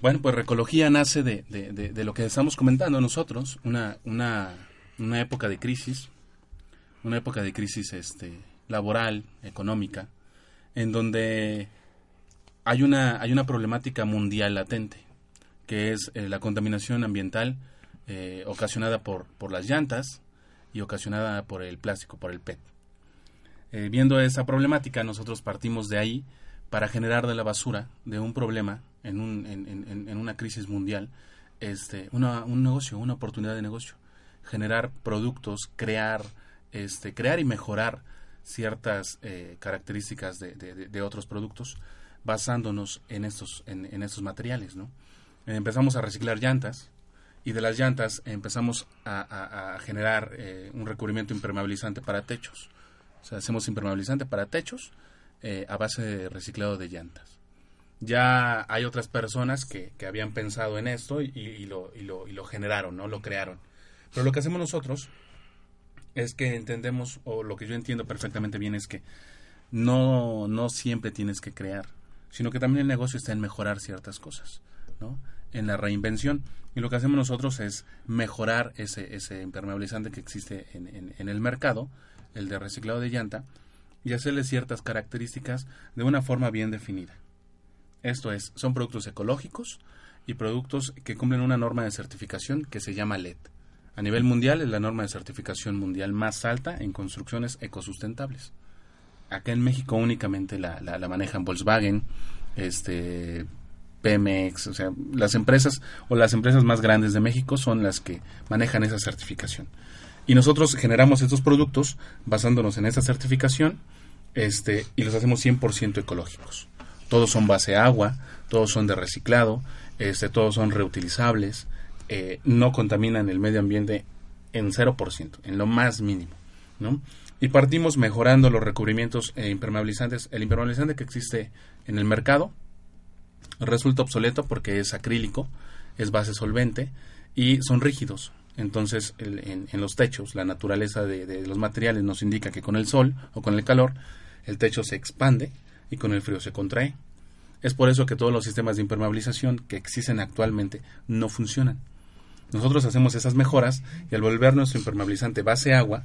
Bueno, pues Recología nace de, de- de- de lo que estamos comentando nosotros, una, una, una época de crisis, una época de crisis este, laboral, económica, en donde hay una, hay una problemática mundial latente, que es eh, la contaminación ambiental eh, ocasionada por, por las llantas y ocasionada por el plástico, por el PET. Eh, viendo esa problemática, nosotros partimos de ahí para generar de la basura, de un problema, en, un, en, en- en una crisis mundial, este, una, un negocio, una oportunidad de negocio. Generar productos, crear, este, crear y mejorar ciertas eh, características de, otros productos basándonos en estos, en, estos materiales. ¿no? Empezamos a reciclar llantas y de las llantas empezamos a, generar eh, un recubrimiento impermeabilizante para techos. O sea, hacemos impermeabilizante para techos eh, a base de reciclado de llantas. Ya hay otras personas que, habían pensado en esto y lo generaron, ¿no? Lo crearon. Pero lo que hacemos nosotros es que entendemos, o lo que yo entiendo perfectamente bien es que no, no siempre tienes que crear, sino que también el negocio está en mejorar ciertas cosas, ¿no? En la reinvención. Y lo que hacemos nosotros es mejorar ese, ese impermeabilizante que existe en, en- en el mercado, el de reciclado de llanta, y hacerle ciertas características de una forma bien definida. Esto es, son productos ecológicos y productos que cumplen una norma de certificación que se llama LED. A nivel mundial es la norma de certificación mundial más alta en construcciones ecosustentables. Acá en México únicamente la, la, manejan Volkswagen, este, Pemex, o sea, las empresas o las empresas más grandes de México son las que manejan esa certificación. Y nosotros generamos estos productos basándonos en esa certificación este, y los hacemos 100% ecológicos. Todos son base agua, todos son de reciclado, este, todos son reutilizables, eh, no contaminan el medio ambiente en 0%, en lo más mínimo. ¿no? Y partimos mejorando los recubrimientos e impermeabilizantes. El impermeabilizante que existe en el mercado resulta obsoleto porque es acrílico, es base solvente y son rígidos. Entonces, en, los techos, la naturaleza de, los materiales nos indica que con el sol o con el calor, el techo se expande y con el frío se contrae. Es por eso que todos los sistemas de impermeabilización que existen actualmente no funcionan. Nosotros hacemos esas mejoras y al volver nuestro impermeabilizante base agua,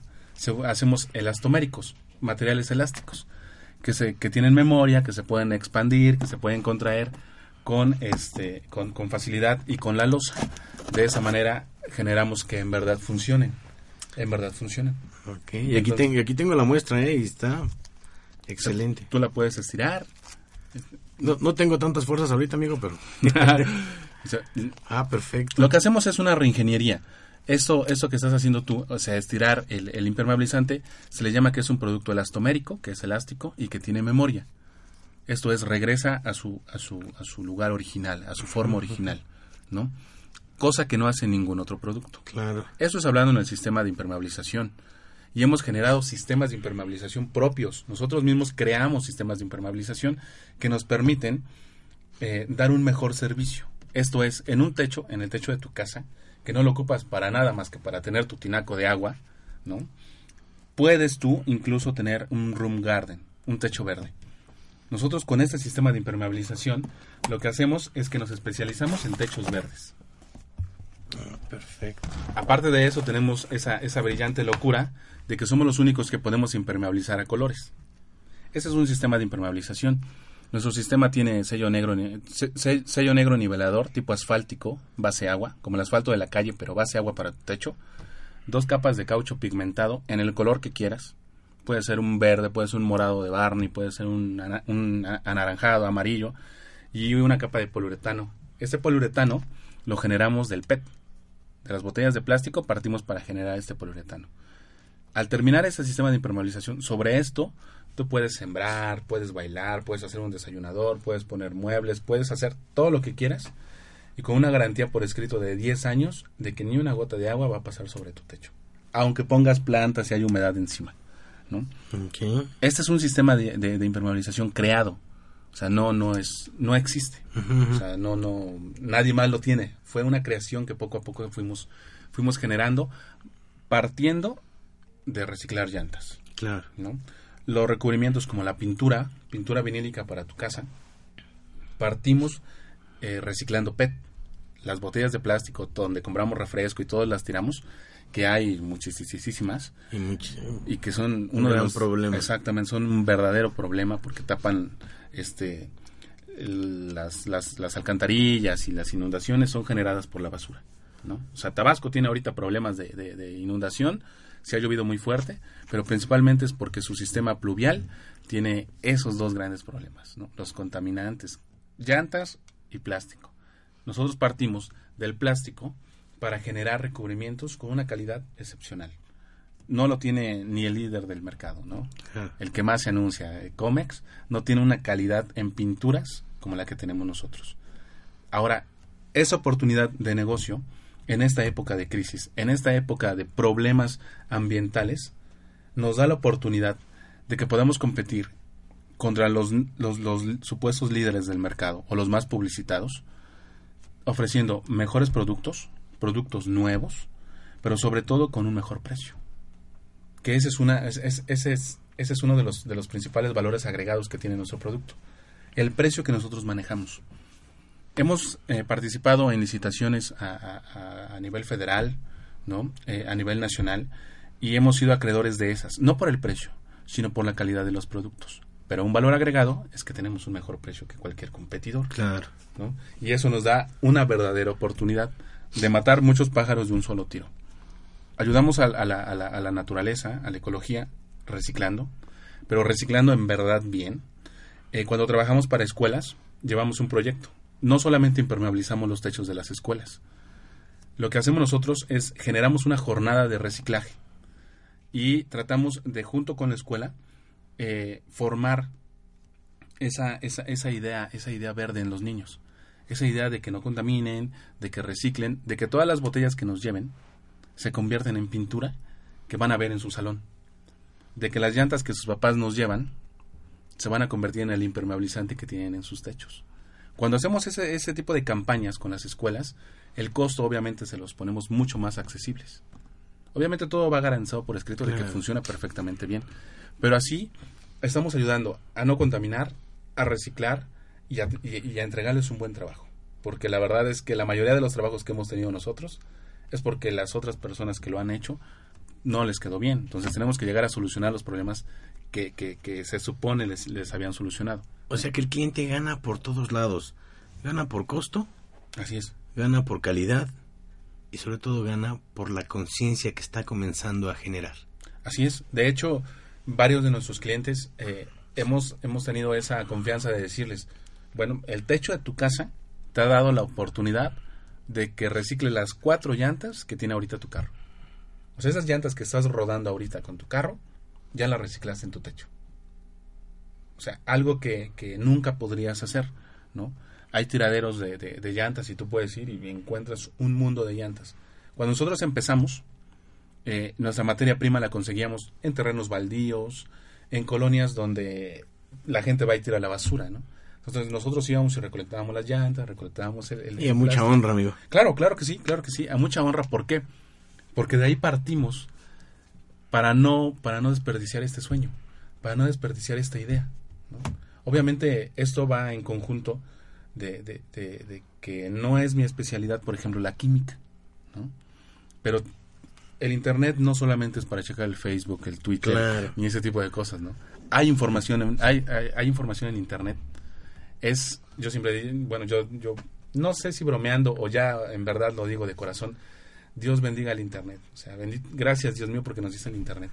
hacemos elastoméricos, materiales elásticos, que, se, que tienen memoria, que se pueden expandir, que se pueden contraer con, este, con, con facilidad y con la losa. De esa manera generamos que en verdad funcionen. En verdad funcionen. Ok, y aquí, tengo, aquí tengo la muestra, ¿eh? Y está excelente. Tú la puedes estirar. No, no tengo tantas fuerzas ahorita, amigo, pero... (laughs) (laughs) ah, perfecto. Lo que hacemos es una reingeniería. Esto, esto que estás haciendo tú, o sea, estirar el, el, impermeabilizante, se le llama que es un producto elastomérico, que es elástico y que tiene memoria. Esto es, regresa a su, a su, a su lugar original, a su forma original, ¿no? Cosa que no hace ningún otro producto. Claro. Eso es hablando en el sistema de impermeabilización. Y hemos generado sistemas de impermeabilización propios. Nosotros mismos creamos sistemas de impermeabilización que nos permiten eh, dar un mejor servicio. Esto es, en un techo, en el techo de tu casa, que no lo ocupas para nada más que para tener tu tinaco de agua, ¿no? Puedes tú incluso tener un room garden, un techo verde. Nosotros con este sistema de impermeabilización lo que hacemos es que nos especializamos en techos verdes. Ah, perfecto. Aparte de eso tenemos esa, esa brillante locura de que somos los únicos que podemos impermeabilizar a colores. Ese es un sistema de impermeabilización. Nuestro sistema tiene sello negro, sello negro nivelador tipo asfáltico, base agua, como el asfalto de la calle, pero base agua para tu techo. Dos capas de caucho pigmentado en el color que quieras. Puede ser un verde, puede ser un morado de Barney, puede ser un, anaranjado, amarillo. Y una capa de poliuretano. Este poliuretano lo generamos del PET. De las botellas de plástico partimos para generar este poliuretano. Al terminar este sistema de impermeabilización, sobre esto Tú puedes sembrar, puedes bailar, puedes hacer un desayunador, puedes poner muebles, puedes hacer todo lo que quieras y con una garantía por escrito de 10 años de que ni una gota de agua va a pasar sobre tu techo, aunque pongas plantas y hay humedad encima. ¿no? Este es un sistema de, impermeabilización creado, o sea, no, no es, no existe, o sea, no, no, nadie más lo tiene. Fue una creación que poco a poco fuimos, fuimos generando, partiendo de reciclar llantas. Claro. ¿no? Los recubrimientos como la pintura, pintura vinílica para tu casa, partimos eh, reciclando PET. Las botellas de plástico donde compramos refresco y todas las tiramos, que hay muchísimas y, que son uno de los problemas. Exactamente, son un verdadero problema porque tapan este las, las, las, alcantarillas y las inundaciones son generadas por la basura. ¿no? O sea, Tabasco tiene ahorita problemas de, de inundación si ha llovido muy fuerte, pero principalmente es porque su sistema pluvial tiene esos dos grandes problemas, los contaminantes, llantas y plástico. Nosotros partimos del plástico para generar recubrimientos con una calidad excepcional. No lo tiene ni el líder del mercado, ¿no? El que más se anuncia, eh, Comex, no tiene una calidad en pinturas como la que tenemos nosotros. Ahora, esa oportunidad de negocio en esta época de crisis, en esta época de problemas ambientales, nos da la oportunidad de que podamos competir contra los, supuestos líderes del mercado o los más publicitados, ofreciendo mejores productos, productos nuevos, pero sobre todo con un mejor precio. Que ese es, uno de los principales valores agregados que tiene nuestro producto. El precio que nosotros manejamos. Hemos eh, participado en licitaciones a, nivel federal, ¿no? Eh, a nivel nacional, y hemos sido acreedores de esas, no por el precio, sino por la calidad de los productos. Pero un valor agregado es que tenemos un mejor precio que cualquier competidor. Claro. ¿no? Y eso nos da una verdadera oportunidad de matar muchos pájaros de un solo tiro. Ayudamos a, la, a la naturaleza, a la ecología, reciclando, pero reciclando en verdad bien. Eh, cuando trabajamos para escuelas, llevamos un proyecto no solamente impermeabilizamos los techos de las escuelas. Lo que hacemos nosotros es generamos una jornada de reciclaje y tratamos de, junto con la escuela, eh, formar esa, esa, esa, idea, esa idea verde en los niños. Esa idea de que no contaminen, de que reciclen, de que todas las botellas que nos lleven se convierten en pintura que van a ver en su salón. De que las llantas que sus papás nos llevan se van a convertir en el impermeabilizante que tienen en sus techos. Cuando hacemos ese, ese tipo de campañas con las escuelas, el costo obviamente se los ponemos mucho más accesibles. Obviamente todo va garantizado por escrito de que funciona perfectamente bien. Pero así estamos ayudando a no contaminar, a reciclar y a, entregarles un buen trabajo. Porque la verdad es que la mayoría de los trabajos que hemos tenido nosotros es porque las otras personas que lo han hecho no les quedó bien. Entonces tenemos que llegar a solucionar los problemas que, que, se supone les, les, habían solucionado. O sea que el cliente gana por todos lados. Gana por costo. Así es. Gana por calidad. Y sobre todo gana por la conciencia que está comenzando a generar. Así es. De hecho, varios de nuestros clientes eh, hemos, hemos tenido esa confianza de decirles, bueno, el techo de tu casa te ha dado la oportunidad de que recicle las cuatro llantas que tiene ahorita tu carro. O sea, esas llantas que estás rodando ahorita con tu carro, ya las reciclaste en tu techo. O sea, algo que, que nunca podrías hacer, ¿no? Hay tiraderos de, de, llantas y tú puedes ir y encuentras un mundo de llantas. Cuando nosotros empezamos, eh, nuestra materia prima la conseguíamos en terrenos baldíos, en colonias donde la gente va y tira la basura, ¿no? Entonces nosotros íbamos y recolectábamos las llantas, recolectábamos el... y a mucha honra, amigo. Claro, claro que sí, claro que sí, a mucha honra. ¿Por qué? Porque de ahí partimos para no, para no desperdiciar este sueño, para no desperdiciar esta idea. Obviamente esto va en conjunto de, de, de, que no es mi especialidad, por ejemplo, la química, ¿no? Pero el Internet no solamente es para checar el Facebook, el Twitter y ese tipo de cosas, ¿no? Hay información, hay, hay, información en Internet. Es, yo siempre, bueno, yo, yo no sé si bromeando o ya en verdad lo digo de corazón, Dios bendiga el Internet. O sea, gracias Dios mío porque nos dice el Internet.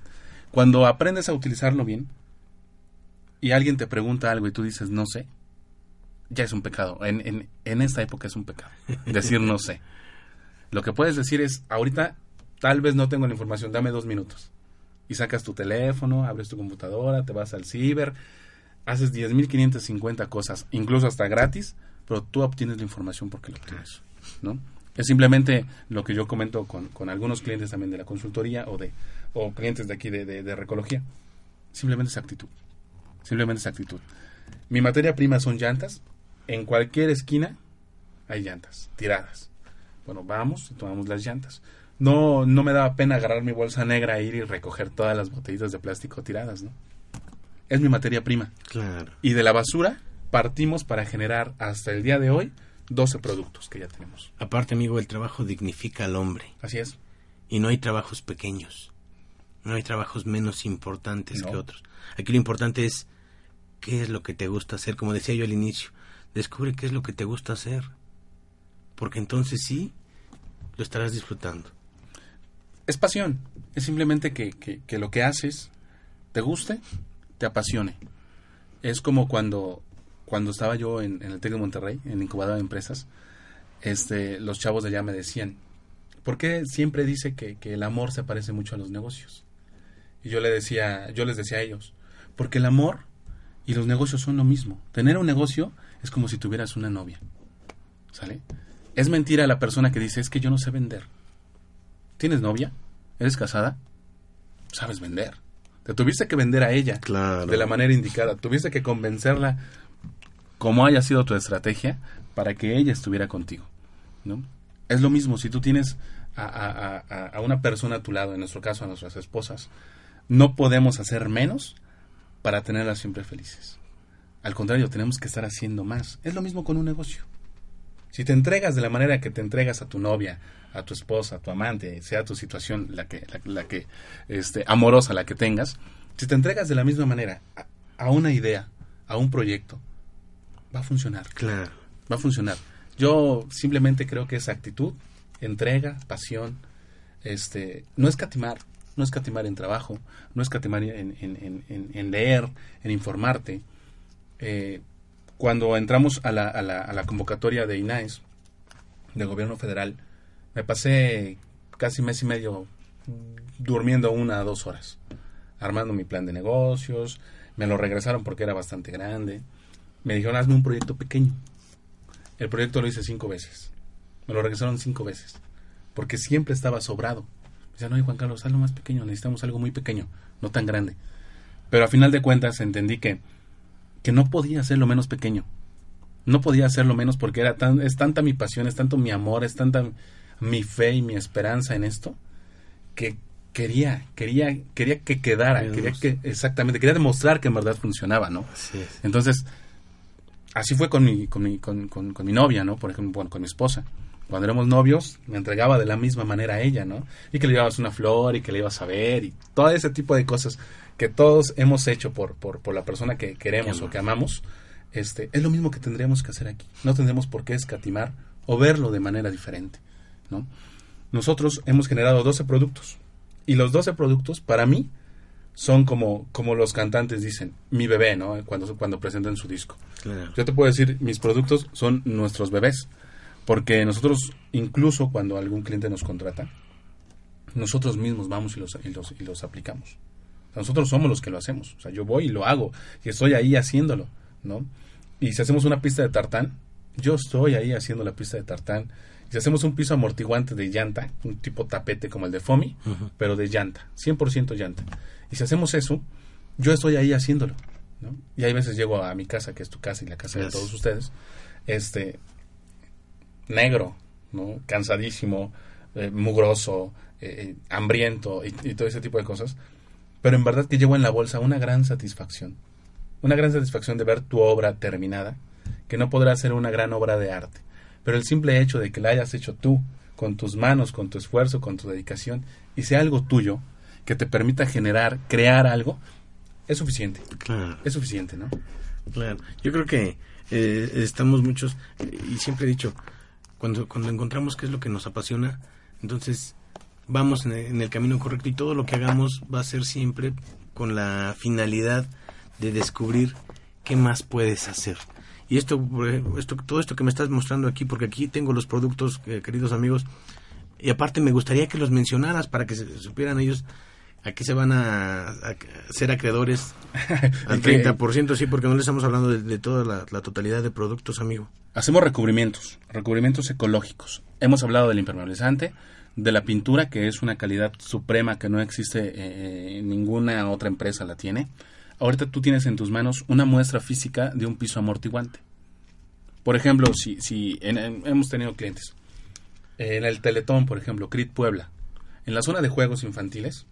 Cuando aprendes a utilizarlo bien y alguien te pregunta algo y tú dices no sé, ya es un pecado. En, en, en esta época es un pecado. (laughs) Decir no sé. Lo que puedes decir es, ahorita tal vez no tengo la información, dame dos minutos. Y sacas tu teléfono, abres tu computadora, te vas al ciber, haces 10.550 cosas, incluso hasta gratis, pero tú obtienes la información porque lo tienes, ¿no? Es simplemente lo que yo comento con, con algunos clientes también de la consultoría o de o clientes de aquí de, de, de Recología. Simplemente esa actitud. Simplemente esa actitud. Mi materia prima son llantas. En cualquier esquina hay llantas tiradas. Bueno, vamos y tomamos las llantas no, no me daba pena agarrar mi bolsa negra, e ir y recoger todas las botellitas de plástico tiradas, ¿no? Es mi materia prima. Claro. Y de la basura partimos para generar hasta el día de hoy 12 productos que ya tenemos. Aparte, amigo, el trabajo dignifica al hombre. Así es. Y no hay trabajos pequeños. No hay trabajos menos importantes que otros. Aquí lo importante es qué es lo que te gusta hacer. Como decía yo al inicio, descubre qué es lo que te gusta hacer. Porque entonces sí, lo estarás disfrutando es pasión. Es simplemente que, que, lo que haces te guste, te apasione. Es como cuando, cuando estaba yo en, el TEC de Monterrey, en incubadora de empresas, este, los chavos de allá me decían, ¿por qué siempre dice que, que el amor se parece mucho a los negocios? Y yo le decía, yo les decía a ellos, porque el amor y los negocios son lo mismo. Tener un negocio es como si tuvieras una novia. ¿Sale? Es mentira la persona que dice, es que yo no sé vender. ¿Tienes novia? ¿Eres casada? Sabes vender. Te tuviste que vender a ella de la manera indicada. Tuviste que convencerla como haya sido tu estrategia para que ella estuviera contigo. ¿no? Es lo mismo si tú tienes a, una persona a tu lado, en nuestro caso a nuestras esposas, no podemos hacer menos para tenerlas siempre felices. Al contrario, tenemos que estar haciendo más. Es lo mismo con un negocio. Si te entregas de la manera que te entregas a tu novia, a tu esposa, a tu amante, sea tu situación la que, la, que este, amorosa la que tengas, si te entregas de la misma manera a, una idea, a un proyecto, va a funcionar. Claro. Va a funcionar. Yo simplemente creo que esa actitud, entrega, pasión, este, no escatimar, no escatimar en trabajo, no escatimar en, en, en, en leer, en informarte. Eh, cuando entramos a la, a la, a la convocatoria de INAES, del gobierno federal, me pasé casi mes y medio durmiendo una a dos horas, armando mi plan de negocios, me lo regresaron porque era bastante grande, me dijeron hazme un proyecto pequeño, el proyecto lo hice cinco veces, me lo regresaron cinco veces, porque siempre estaba sobrado. Me decían, no, Juan Carlos, algo más pequeño, necesitamos algo muy pequeño, no tan grande. Pero a final de cuentas entendí que, que no podía ser lo menos pequeño. No podía hacerlo menos porque era tan, es tanta mi pasión, es tanto mi amor, es tanta mi fe y mi esperanza en esto que quería, quería, quería que quedara, quería que, exactamente, quería demostrar que en verdad funcionaba, ¿no? Entonces, así fue con mi, con mi, con, con, mi novia, ¿no? Por ejemplo, bueno, con mi esposa. Cuando éramos novios, me entregaba de la misma manera a ella, ¿no? Y que le llevabas una flor y que le ibas a ver y todo ese tipo de cosas que todos hemos hecho por, por, por la persona que queremos o que amamos, este, es lo mismo que tendríamos que hacer aquí. No tendremos por qué escatimar o verlo de manera diferente, ¿no? Nosotros hemos generado 12 productos y los 12 productos para mí son como, como los cantantes dicen, mi bebé, ¿no? Cuando, cuando presentan su disco. Yo te puedo decir, mis productos son nuestros bebés, porque nosotros, incluso cuando algún cliente nos contrata, nosotros mismos vamos y los, y los, y los aplicamos nosotros somos los que lo hacemos. O sea, yo voy y lo hago y estoy ahí haciéndolo, ¿no? Y si hacemos una pista de tartán, yo estoy ahí haciendo la pista de tartán. Y si hacemos un piso amortiguante de llanta, un tipo tapete como el de Fomi, pero de llanta, 100% llanta. Y si hacemos eso, yo estoy ahí haciéndolo, ¿no? Y hay veces llego a mi casa, que es tu casa y la casa de todos ustedes, este, negro, ¿no? Cansadísimo, eh, mugroso, eh, hambriento y todo ese tipo de cosas pero en verdad que llevo en la bolsa una gran satisfacción. Una gran satisfacción de ver tu obra terminada, que no podrá ser una gran obra de arte, pero el simple hecho de que la hayas hecho tú, con tus manos, con tu esfuerzo, con tu dedicación, y sea algo tuyo, que te permita generar, crear algo, es suficiente. Claro. Es suficiente, ¿no? Claro. Yo creo que eh, estamos muchos, y siempre he dicho, cuando, cuando encontramos qué es lo que nos apasiona, entonces vamos en el, camino correcto y todo lo que hagamos va a ser siempre con la finalidad de descubrir qué más puedes hacer. Y esto, esto todo esto que me estás mostrando aquí, porque aquí tengo los productos, eh, queridos amigos, y aparte me gustaría que los mencionaras para que se, supieran ellos a qué se van a, ser acreedores (laughs) al 30%, sí, porque no le estamos hablando de, toda la, la, totalidad de productos, amigo. Hacemos recubrimientos, recubrimientos ecológicos. Hemos hablado del impermeabilizante, de la pintura, que es una calidad suprema que no existe, eh, ninguna otra empresa la tiene. Ahorita tú tienes en tus manos una muestra física de un piso amortiguante. Por ejemplo, si, si hemos tenido clientes, en el Teletón, por ejemplo, Crit Puebla, en la zona de juegos infantiles,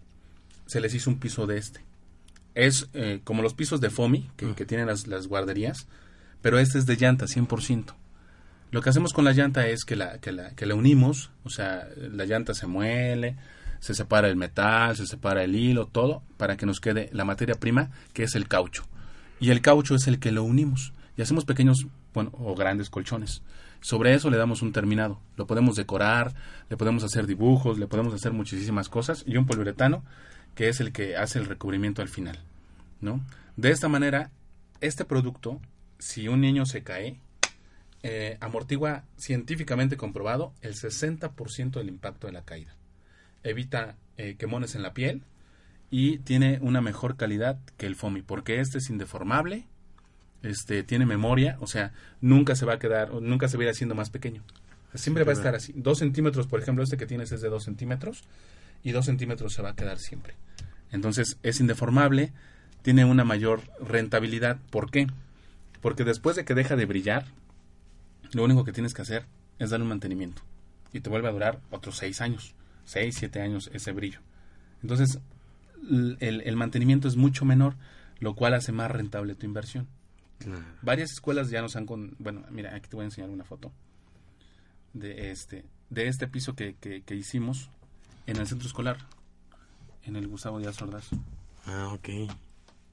se les hizo un piso de este. Es eh, como los pisos de FOMI, que, que tienen las, las, guarderías, pero este es de llanta, 100%. Lo que hacemos con la llanta es que la, que la, que la unimos, o sea, la llanta se muele, se separa el metal, se separa el hilo, todo, para que nos quede la materia prima, que es el caucho. Y el caucho es el que lo unimos. Y hacemos pequeños, bueno, o grandes colchones. Sobre eso le damos un terminado. Lo podemos decorar, le podemos hacer dibujos, le podemos hacer muchísimas cosas. Y un poliuretano, que es el que hace el recubrimiento al final. ¿no? De esta manera, este producto, si un niño se cae, eh, amortigua científicamente comprobado el 60% del impacto de la caída. Evita eh, quemones en la piel y tiene una mejor calidad que el FOMI, porque este es indeformable, este tiene memoria, o sea, nunca se va a quedar, nunca se va a ir haciendo más pequeño. Siempre va a estar así. Dos centímetros, por ejemplo, este que tienes es de dos centímetros y dos centímetros se va a quedar siempre. Entonces es indeformable, tiene una mayor rentabilidad. ¿Por qué? Porque después de que deja de brillar, lo único que tienes que hacer es darle un mantenimiento. Y te vuelve a durar otros seis años, seis, siete años ese brillo. Entonces, el, mantenimiento es mucho menor, lo cual hace más rentable tu inversión. Varias escuelas ya nos han con, bueno, mira, aquí te voy a enseñar una foto de este, de este piso que, que, hicimos en el centro escolar, en el Gustavo Díaz Ordaz. Ah, ok.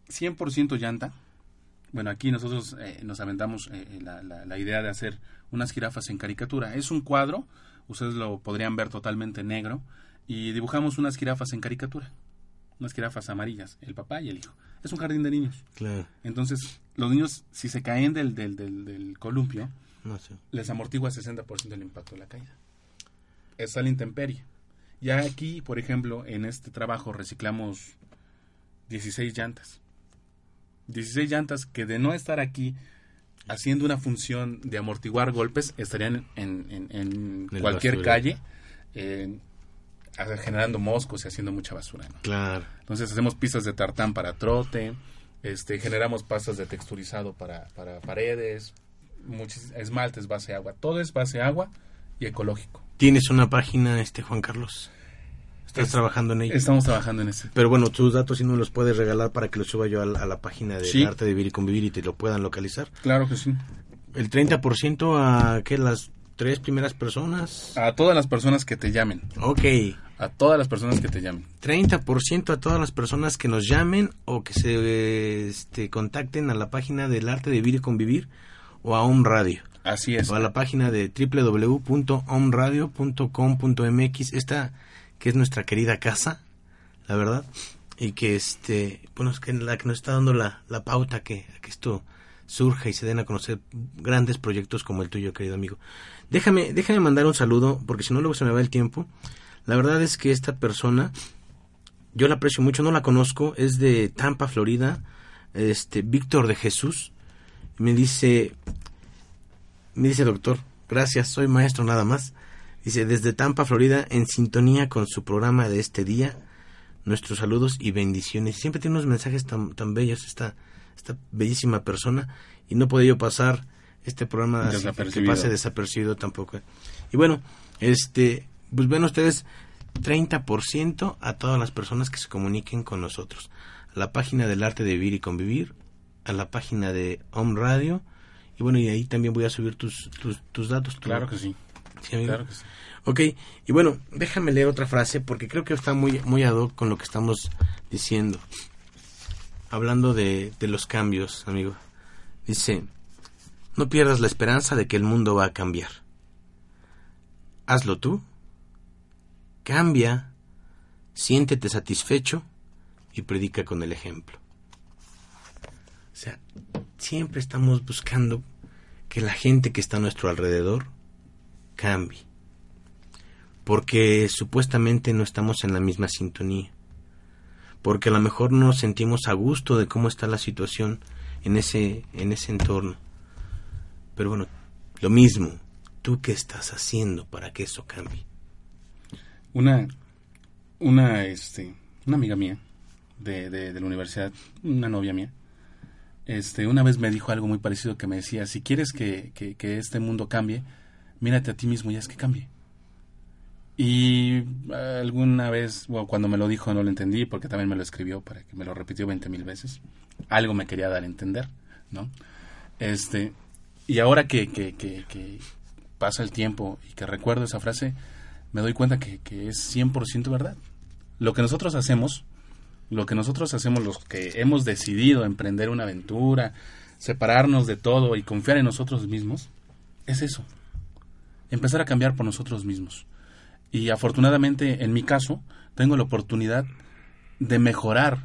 100% llanta, bueno, aquí nosotros eh, nos aventamos eh, la, idea de hacer unas jirafas en caricatura. Es un cuadro, ustedes lo podrían ver totalmente negro, y dibujamos unas jirafas en caricatura. Unas jirafas amarillas, el papá y el hijo. Es un jardín de niños. Claro. Entonces, los niños, si se caen del, del, del, columpio, les amortigua 60% del impacto de la caída. Es la intemperie. Ya aquí, por ejemplo, en este trabajo reciclamos 16 llantas. 16 llantas que de no estar aquí haciendo una función de amortiguar golpes estarían en, cualquier calle eh, generando moscos y haciendo mucha basura. Claro. Entonces hacemos pistas de tartán para trote, este, generamos pastas de texturizado para, para paredes, muchos esmaltes base agua. Todo es base agua y ecológico. ¿Tienes una página, este Juan Carlos? ¿Estás trabajando en ella? Estamos trabajando en ese. Pero bueno, tus datos si no los puedes regalar para que los suba yo a la, página de Arte de Vivir y Convivir y te lo puedan localizar. Claro que sí. ¿El 30% a qué? ¿Las tres primeras personas? A todas las personas que te llamen. Ok. A todas las personas que te llamen. 30% a todas las personas que nos llamen o que se este, contacten a la página del Arte de Vivir y Convivir o a un Radio. Así es. O a la página de www.omradio.com.mx, esta que es nuestra querida casa, la verdad, y que este, bueno, es que la que nos está dando la, la pauta que, que esto surja y se den a conocer grandes proyectos como el tuyo, querido amigo. Déjame, déjame mandar un saludo, porque si no luego se me va el tiempo. La verdad es que esta persona, yo la aprecio mucho, no la conozco, es de Tampa, Florida, este, Víctor de Jesús. Me dice, me dice doctor, gracias, soy maestro nada más. Dice, desde Tampa, Florida, en sintonía con su programa de este día, nuestros saludos y bendiciones. Siempre tiene unos mensajes tan, tan bellos esta, esta bellísima persona y no puede yo pasar este programa que pase desapercibido tampoco. Y bueno, este, pues ven ustedes, 30% a todas las personas que se comuniquen con nosotros. A la página del arte de vivir y convivir, a la página de Home Radio, y bueno, y ahí también voy a subir tus, tus, datos. Claro que sí. Claro que sí. Ok, y bueno, déjame leer otra frase porque creo que está muy, muy ad hoc con lo que estamos diciendo. Hablando de, de los cambios, amigo. Dice, no pierdas la esperanza de que el mundo va a cambiar. Hazlo tú. Cambia, siéntete satisfecho y predica con el ejemplo. O sea, siempre estamos buscando que la gente que está a nuestro alrededor cambie. Porque supuestamente no estamos en la misma sintonía. Porque a lo mejor no nos sentimos a gusto de cómo está la situación en ese, en ese entorno. Pero bueno, lo mismo, ¿tú qué estás haciendo para que eso cambie? Una, una, este, una amiga mía de, de, de la universidad, una novia mía, este, una vez me dijo algo muy parecido que me decía, si quieres que, que, este mundo cambie, mírate a ti mismo y haz que cambie. Y alguna vez, bueno, cuando me lo dijo no lo entendí porque también me lo escribió para que me lo repitió 20 mil veces. Algo me quería dar a entender, ¿no? Este, y ahora que, que, que, que pasa el tiempo y que recuerdo esa frase, me doy cuenta que, que es 100% verdad. Lo que nosotros hacemos lo que nosotros hacemos, los que hemos decidido emprender una aventura, separarnos de todo y confiar en nosotros mismos, es eso. Empezar a cambiar por nosotros mismos. Y afortunadamente, en mi caso, tengo la oportunidad de mejorar,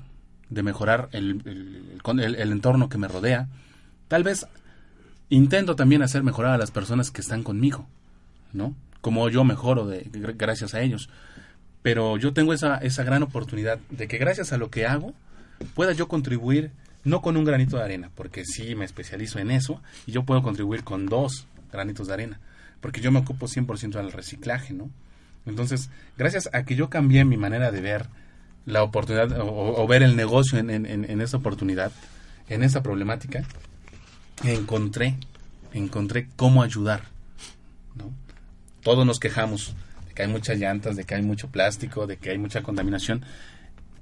de mejorar el, el, entorno que me rodea. Tal vez intento también hacer mejorar a las personas que están conmigo, ¿no? Como yo mejoro de, gracias a ellos pero yo tengo esa, esa gran oportunidad de que gracias a lo que hago pueda yo contribuir no con un granito de arena, porque sí me especializo en eso y yo puedo contribuir con dos granitos de arena, porque yo me ocupo 100% del reciclaje, ¿no? Entonces, gracias a que yo cambié mi manera de ver la oportunidad o, ver el negocio en, en, esa oportunidad, en esa problemática, encontré, encontré cómo ayudar, ¿no? Todos nos quejamos que hay muchas llantas, de que hay mucho plástico, de que hay mucha contaminación.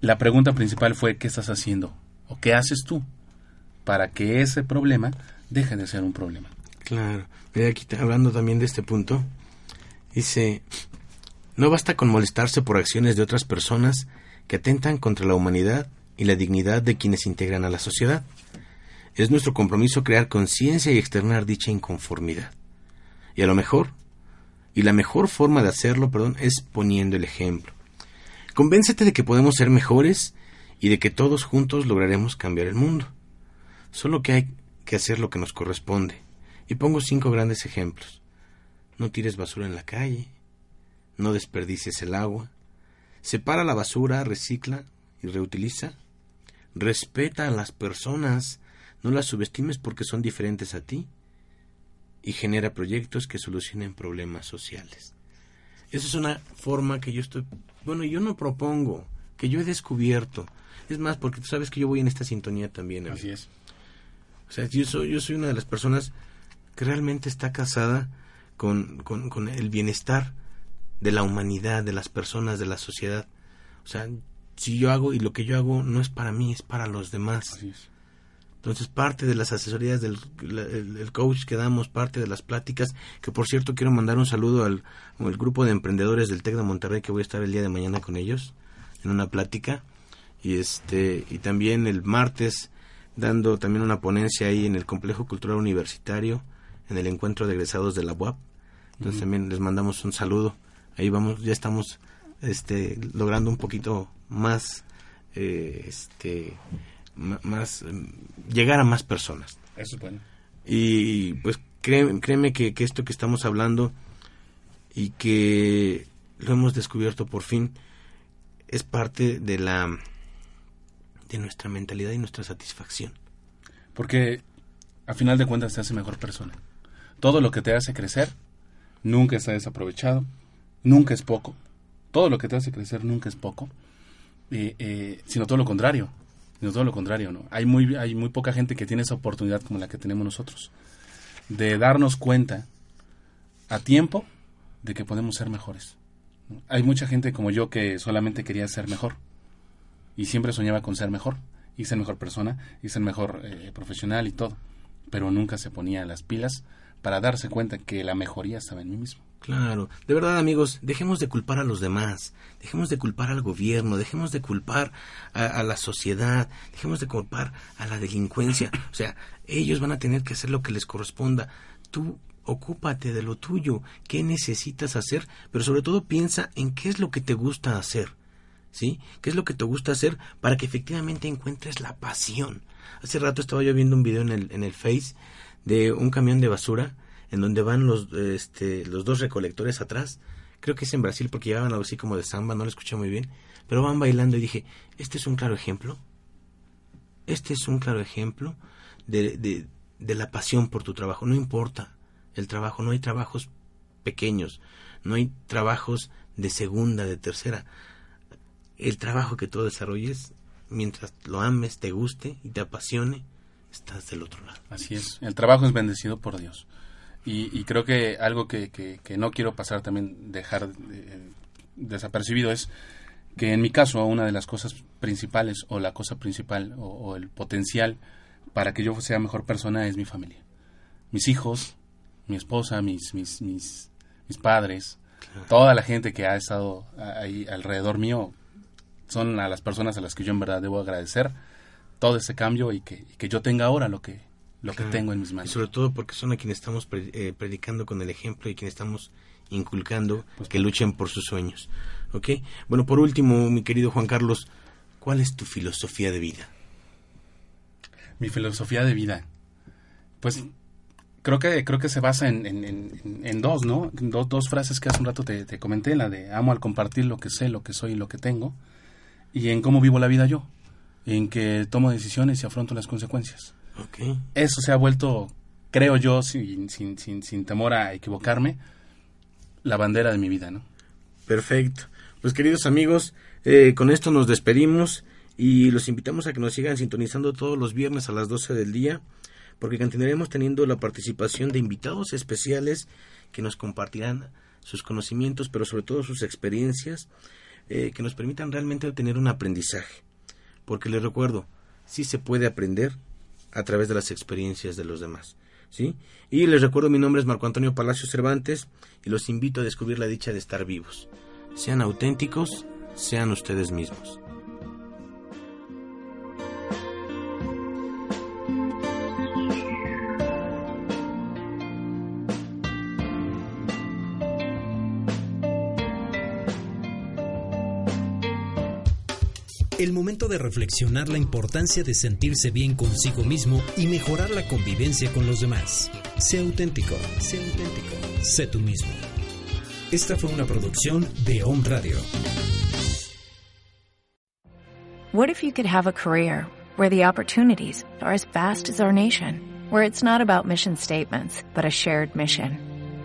La pregunta principal fue ¿qué estás haciendo? ¿O qué haces tú para que ese problema deje de ser un problema? Claro. Aquí hablando también de este punto, dice, no basta con molestarse por acciones de otras personas que atentan contra la humanidad y la dignidad de quienes integran a la sociedad. Es nuestro compromiso crear conciencia y externar dicha inconformidad. Y a lo mejor y la mejor forma de hacerlo, perdón, es poniendo el ejemplo. Convéncete de que podemos ser mejores y de que todos juntos lograremos cambiar el mundo. Solo que hay que hacer lo que nos corresponde. Y pongo cinco grandes ejemplos. No tires basura en la calle, no desperdicies el agua, separa la basura, recicla y reutiliza, respeta a las personas, no las subestimes porque son diferentes a ti y genera proyectos que solucionen problemas sociales. Esa es una forma que yo estoy, bueno, yo no propongo, que yo he descubierto. Es más, porque tú sabes que yo voy en esta sintonía también. Así es. O sea, yo soy, yo soy una de las personas que realmente está casada con, con, con el bienestar de la humanidad, de las personas, de la sociedad. O sea, si yo hago y lo que yo hago no es para mí, es para los demás. Así es. Entonces, parte de las asesorías del el, el coach que damos, parte de las pláticas, que por cierto quiero mandar un saludo al, al grupo de emprendedores del TEC de Monterrey, que voy a estar el día de mañana con ellos en una plática. Y, este, y también el martes dando también una ponencia ahí en el Complejo Cultural Universitario, en el encuentro de egresados de la UAP. Entonces también les mandamos un saludo. Ahí vamos, ya estamos este, logrando un poquito más, eh, este, más, llegar a más personas. Eso es bueno. Y pues créeme, créeme que, que esto que estamos hablando y que lo hemos descubierto por fin es parte de la de nuestra mentalidad y nuestra satisfacción. Porque a final de cuentas te hace mejor persona. Todo lo que te hace crecer nunca está desaprovechado, nunca es poco. Todo lo que te hace crecer nunca es poco, eh, eh, sino todo lo contrario. Sino todo lo contrario, ¿no? Hay muy, hay muy poca gente que tiene esa oportunidad como la que tenemos nosotros. De darnos cuenta a tiempo de que podemos ser mejores. Hay mucha gente como yo que solamente quería ser mejor y siempre soñaba con ser mejor y ser mejor persona y ser mejor eh, profesional y todo, pero nunca se ponía las pilas para darse cuenta que la mejoría estaba en mí mismo. Claro, de verdad amigos, dejemos de culpar a los demás, dejemos de culpar al gobierno, dejemos de culpar a, la sociedad, dejemos de culpar a la delincuencia. O sea, ellos van a tener que hacer lo que les corresponda. Tú ocúpate de lo tuyo, qué necesitas hacer, pero sobre todo piensa en qué es lo que te gusta hacer. ¿Sí? ¿Qué es lo que te gusta hacer para que efectivamente encuentres la pasión? Hace rato estaba yo viendo un video en el, en el Face de un camión de basura en donde van los, este, los dos recolectores atrás. Creo que es en Brasil porque llevaban algo así como de samba, no lo escuché muy bien. Pero van bailando y dije, este es un claro ejemplo. Este es un claro ejemplo de, de, de la pasión por tu trabajo. No importa el trabajo, no hay trabajos pequeños, no hay trabajos de segunda, de tercera. El trabajo que tú desarrolles, mientras lo ames, te guste y te apasione, estás del otro lado. Así es, el trabajo es bendecido por Dios. Y, y creo que algo que, que, que, no quiero pasar también, dejar eh, desapercibido es que en mi caso una de las cosas principales o la cosa principal o, o, el potencial para que yo sea mejor persona es mi familia. Mis hijos, mi esposa, mis, mis, mis, mis padres, claro. toda la gente que ha estado ahí alrededor mío son a las personas a las que yo en verdad debo agradecer todo ese cambio y que, y que yo tenga ahora lo que, lo claro. que tengo en mis manos. Y sobre todo porque son a quienes estamos pre eh, predicando con el ejemplo y quienes estamos inculcando pues, que luchen por sus sueños. ¿Ok? Bueno, por último, mi querido Juan Carlos, ¿cuál es tu filosofía de vida? Mi filosofía de vida. Pues creo que creo que se basa en, en, en, en dos, ¿no? Dos, dos, frases que hace un rato te, te, comenté, la de amo al compartir lo que sé, lo que soy y lo que tengo, y en cómo vivo la vida yo, en que tomo decisiones y afronto las consecuencias. Okay. Eso se ha vuelto, creo yo, sin, sin, sin, sin temor a equivocarme, la bandera de mi vida, ¿no? Perfecto. Pues queridos amigos, eh, con esto nos despedimos y los invitamos a que nos sigan sintonizando todos los viernes a las 12 del día porque continuaremos teniendo la participación de invitados especiales que nos compartirán sus conocimientos, pero sobre todo sus experiencias, eh, que nos permitan realmente tener un aprendizaje. Porque les recuerdo, sí se puede aprender a través de las experiencias de los demás. ¿sí? Y les recuerdo, mi nombre es Marco Antonio Palacio Cervantes y los invito a descubrir la dicha de estar vivos. Sean auténticos, sean ustedes mismos. El momento de reflexionar la importancia de sentirse bien consigo mismo y mejorar la convivencia con los demás. Sé auténtico, sé auténtico, tú mismo. Esta fue una producción de Home Radio. What if you could have a career where the opportunities are as vast as our nation, where it's not about mission statements, but a shared mission?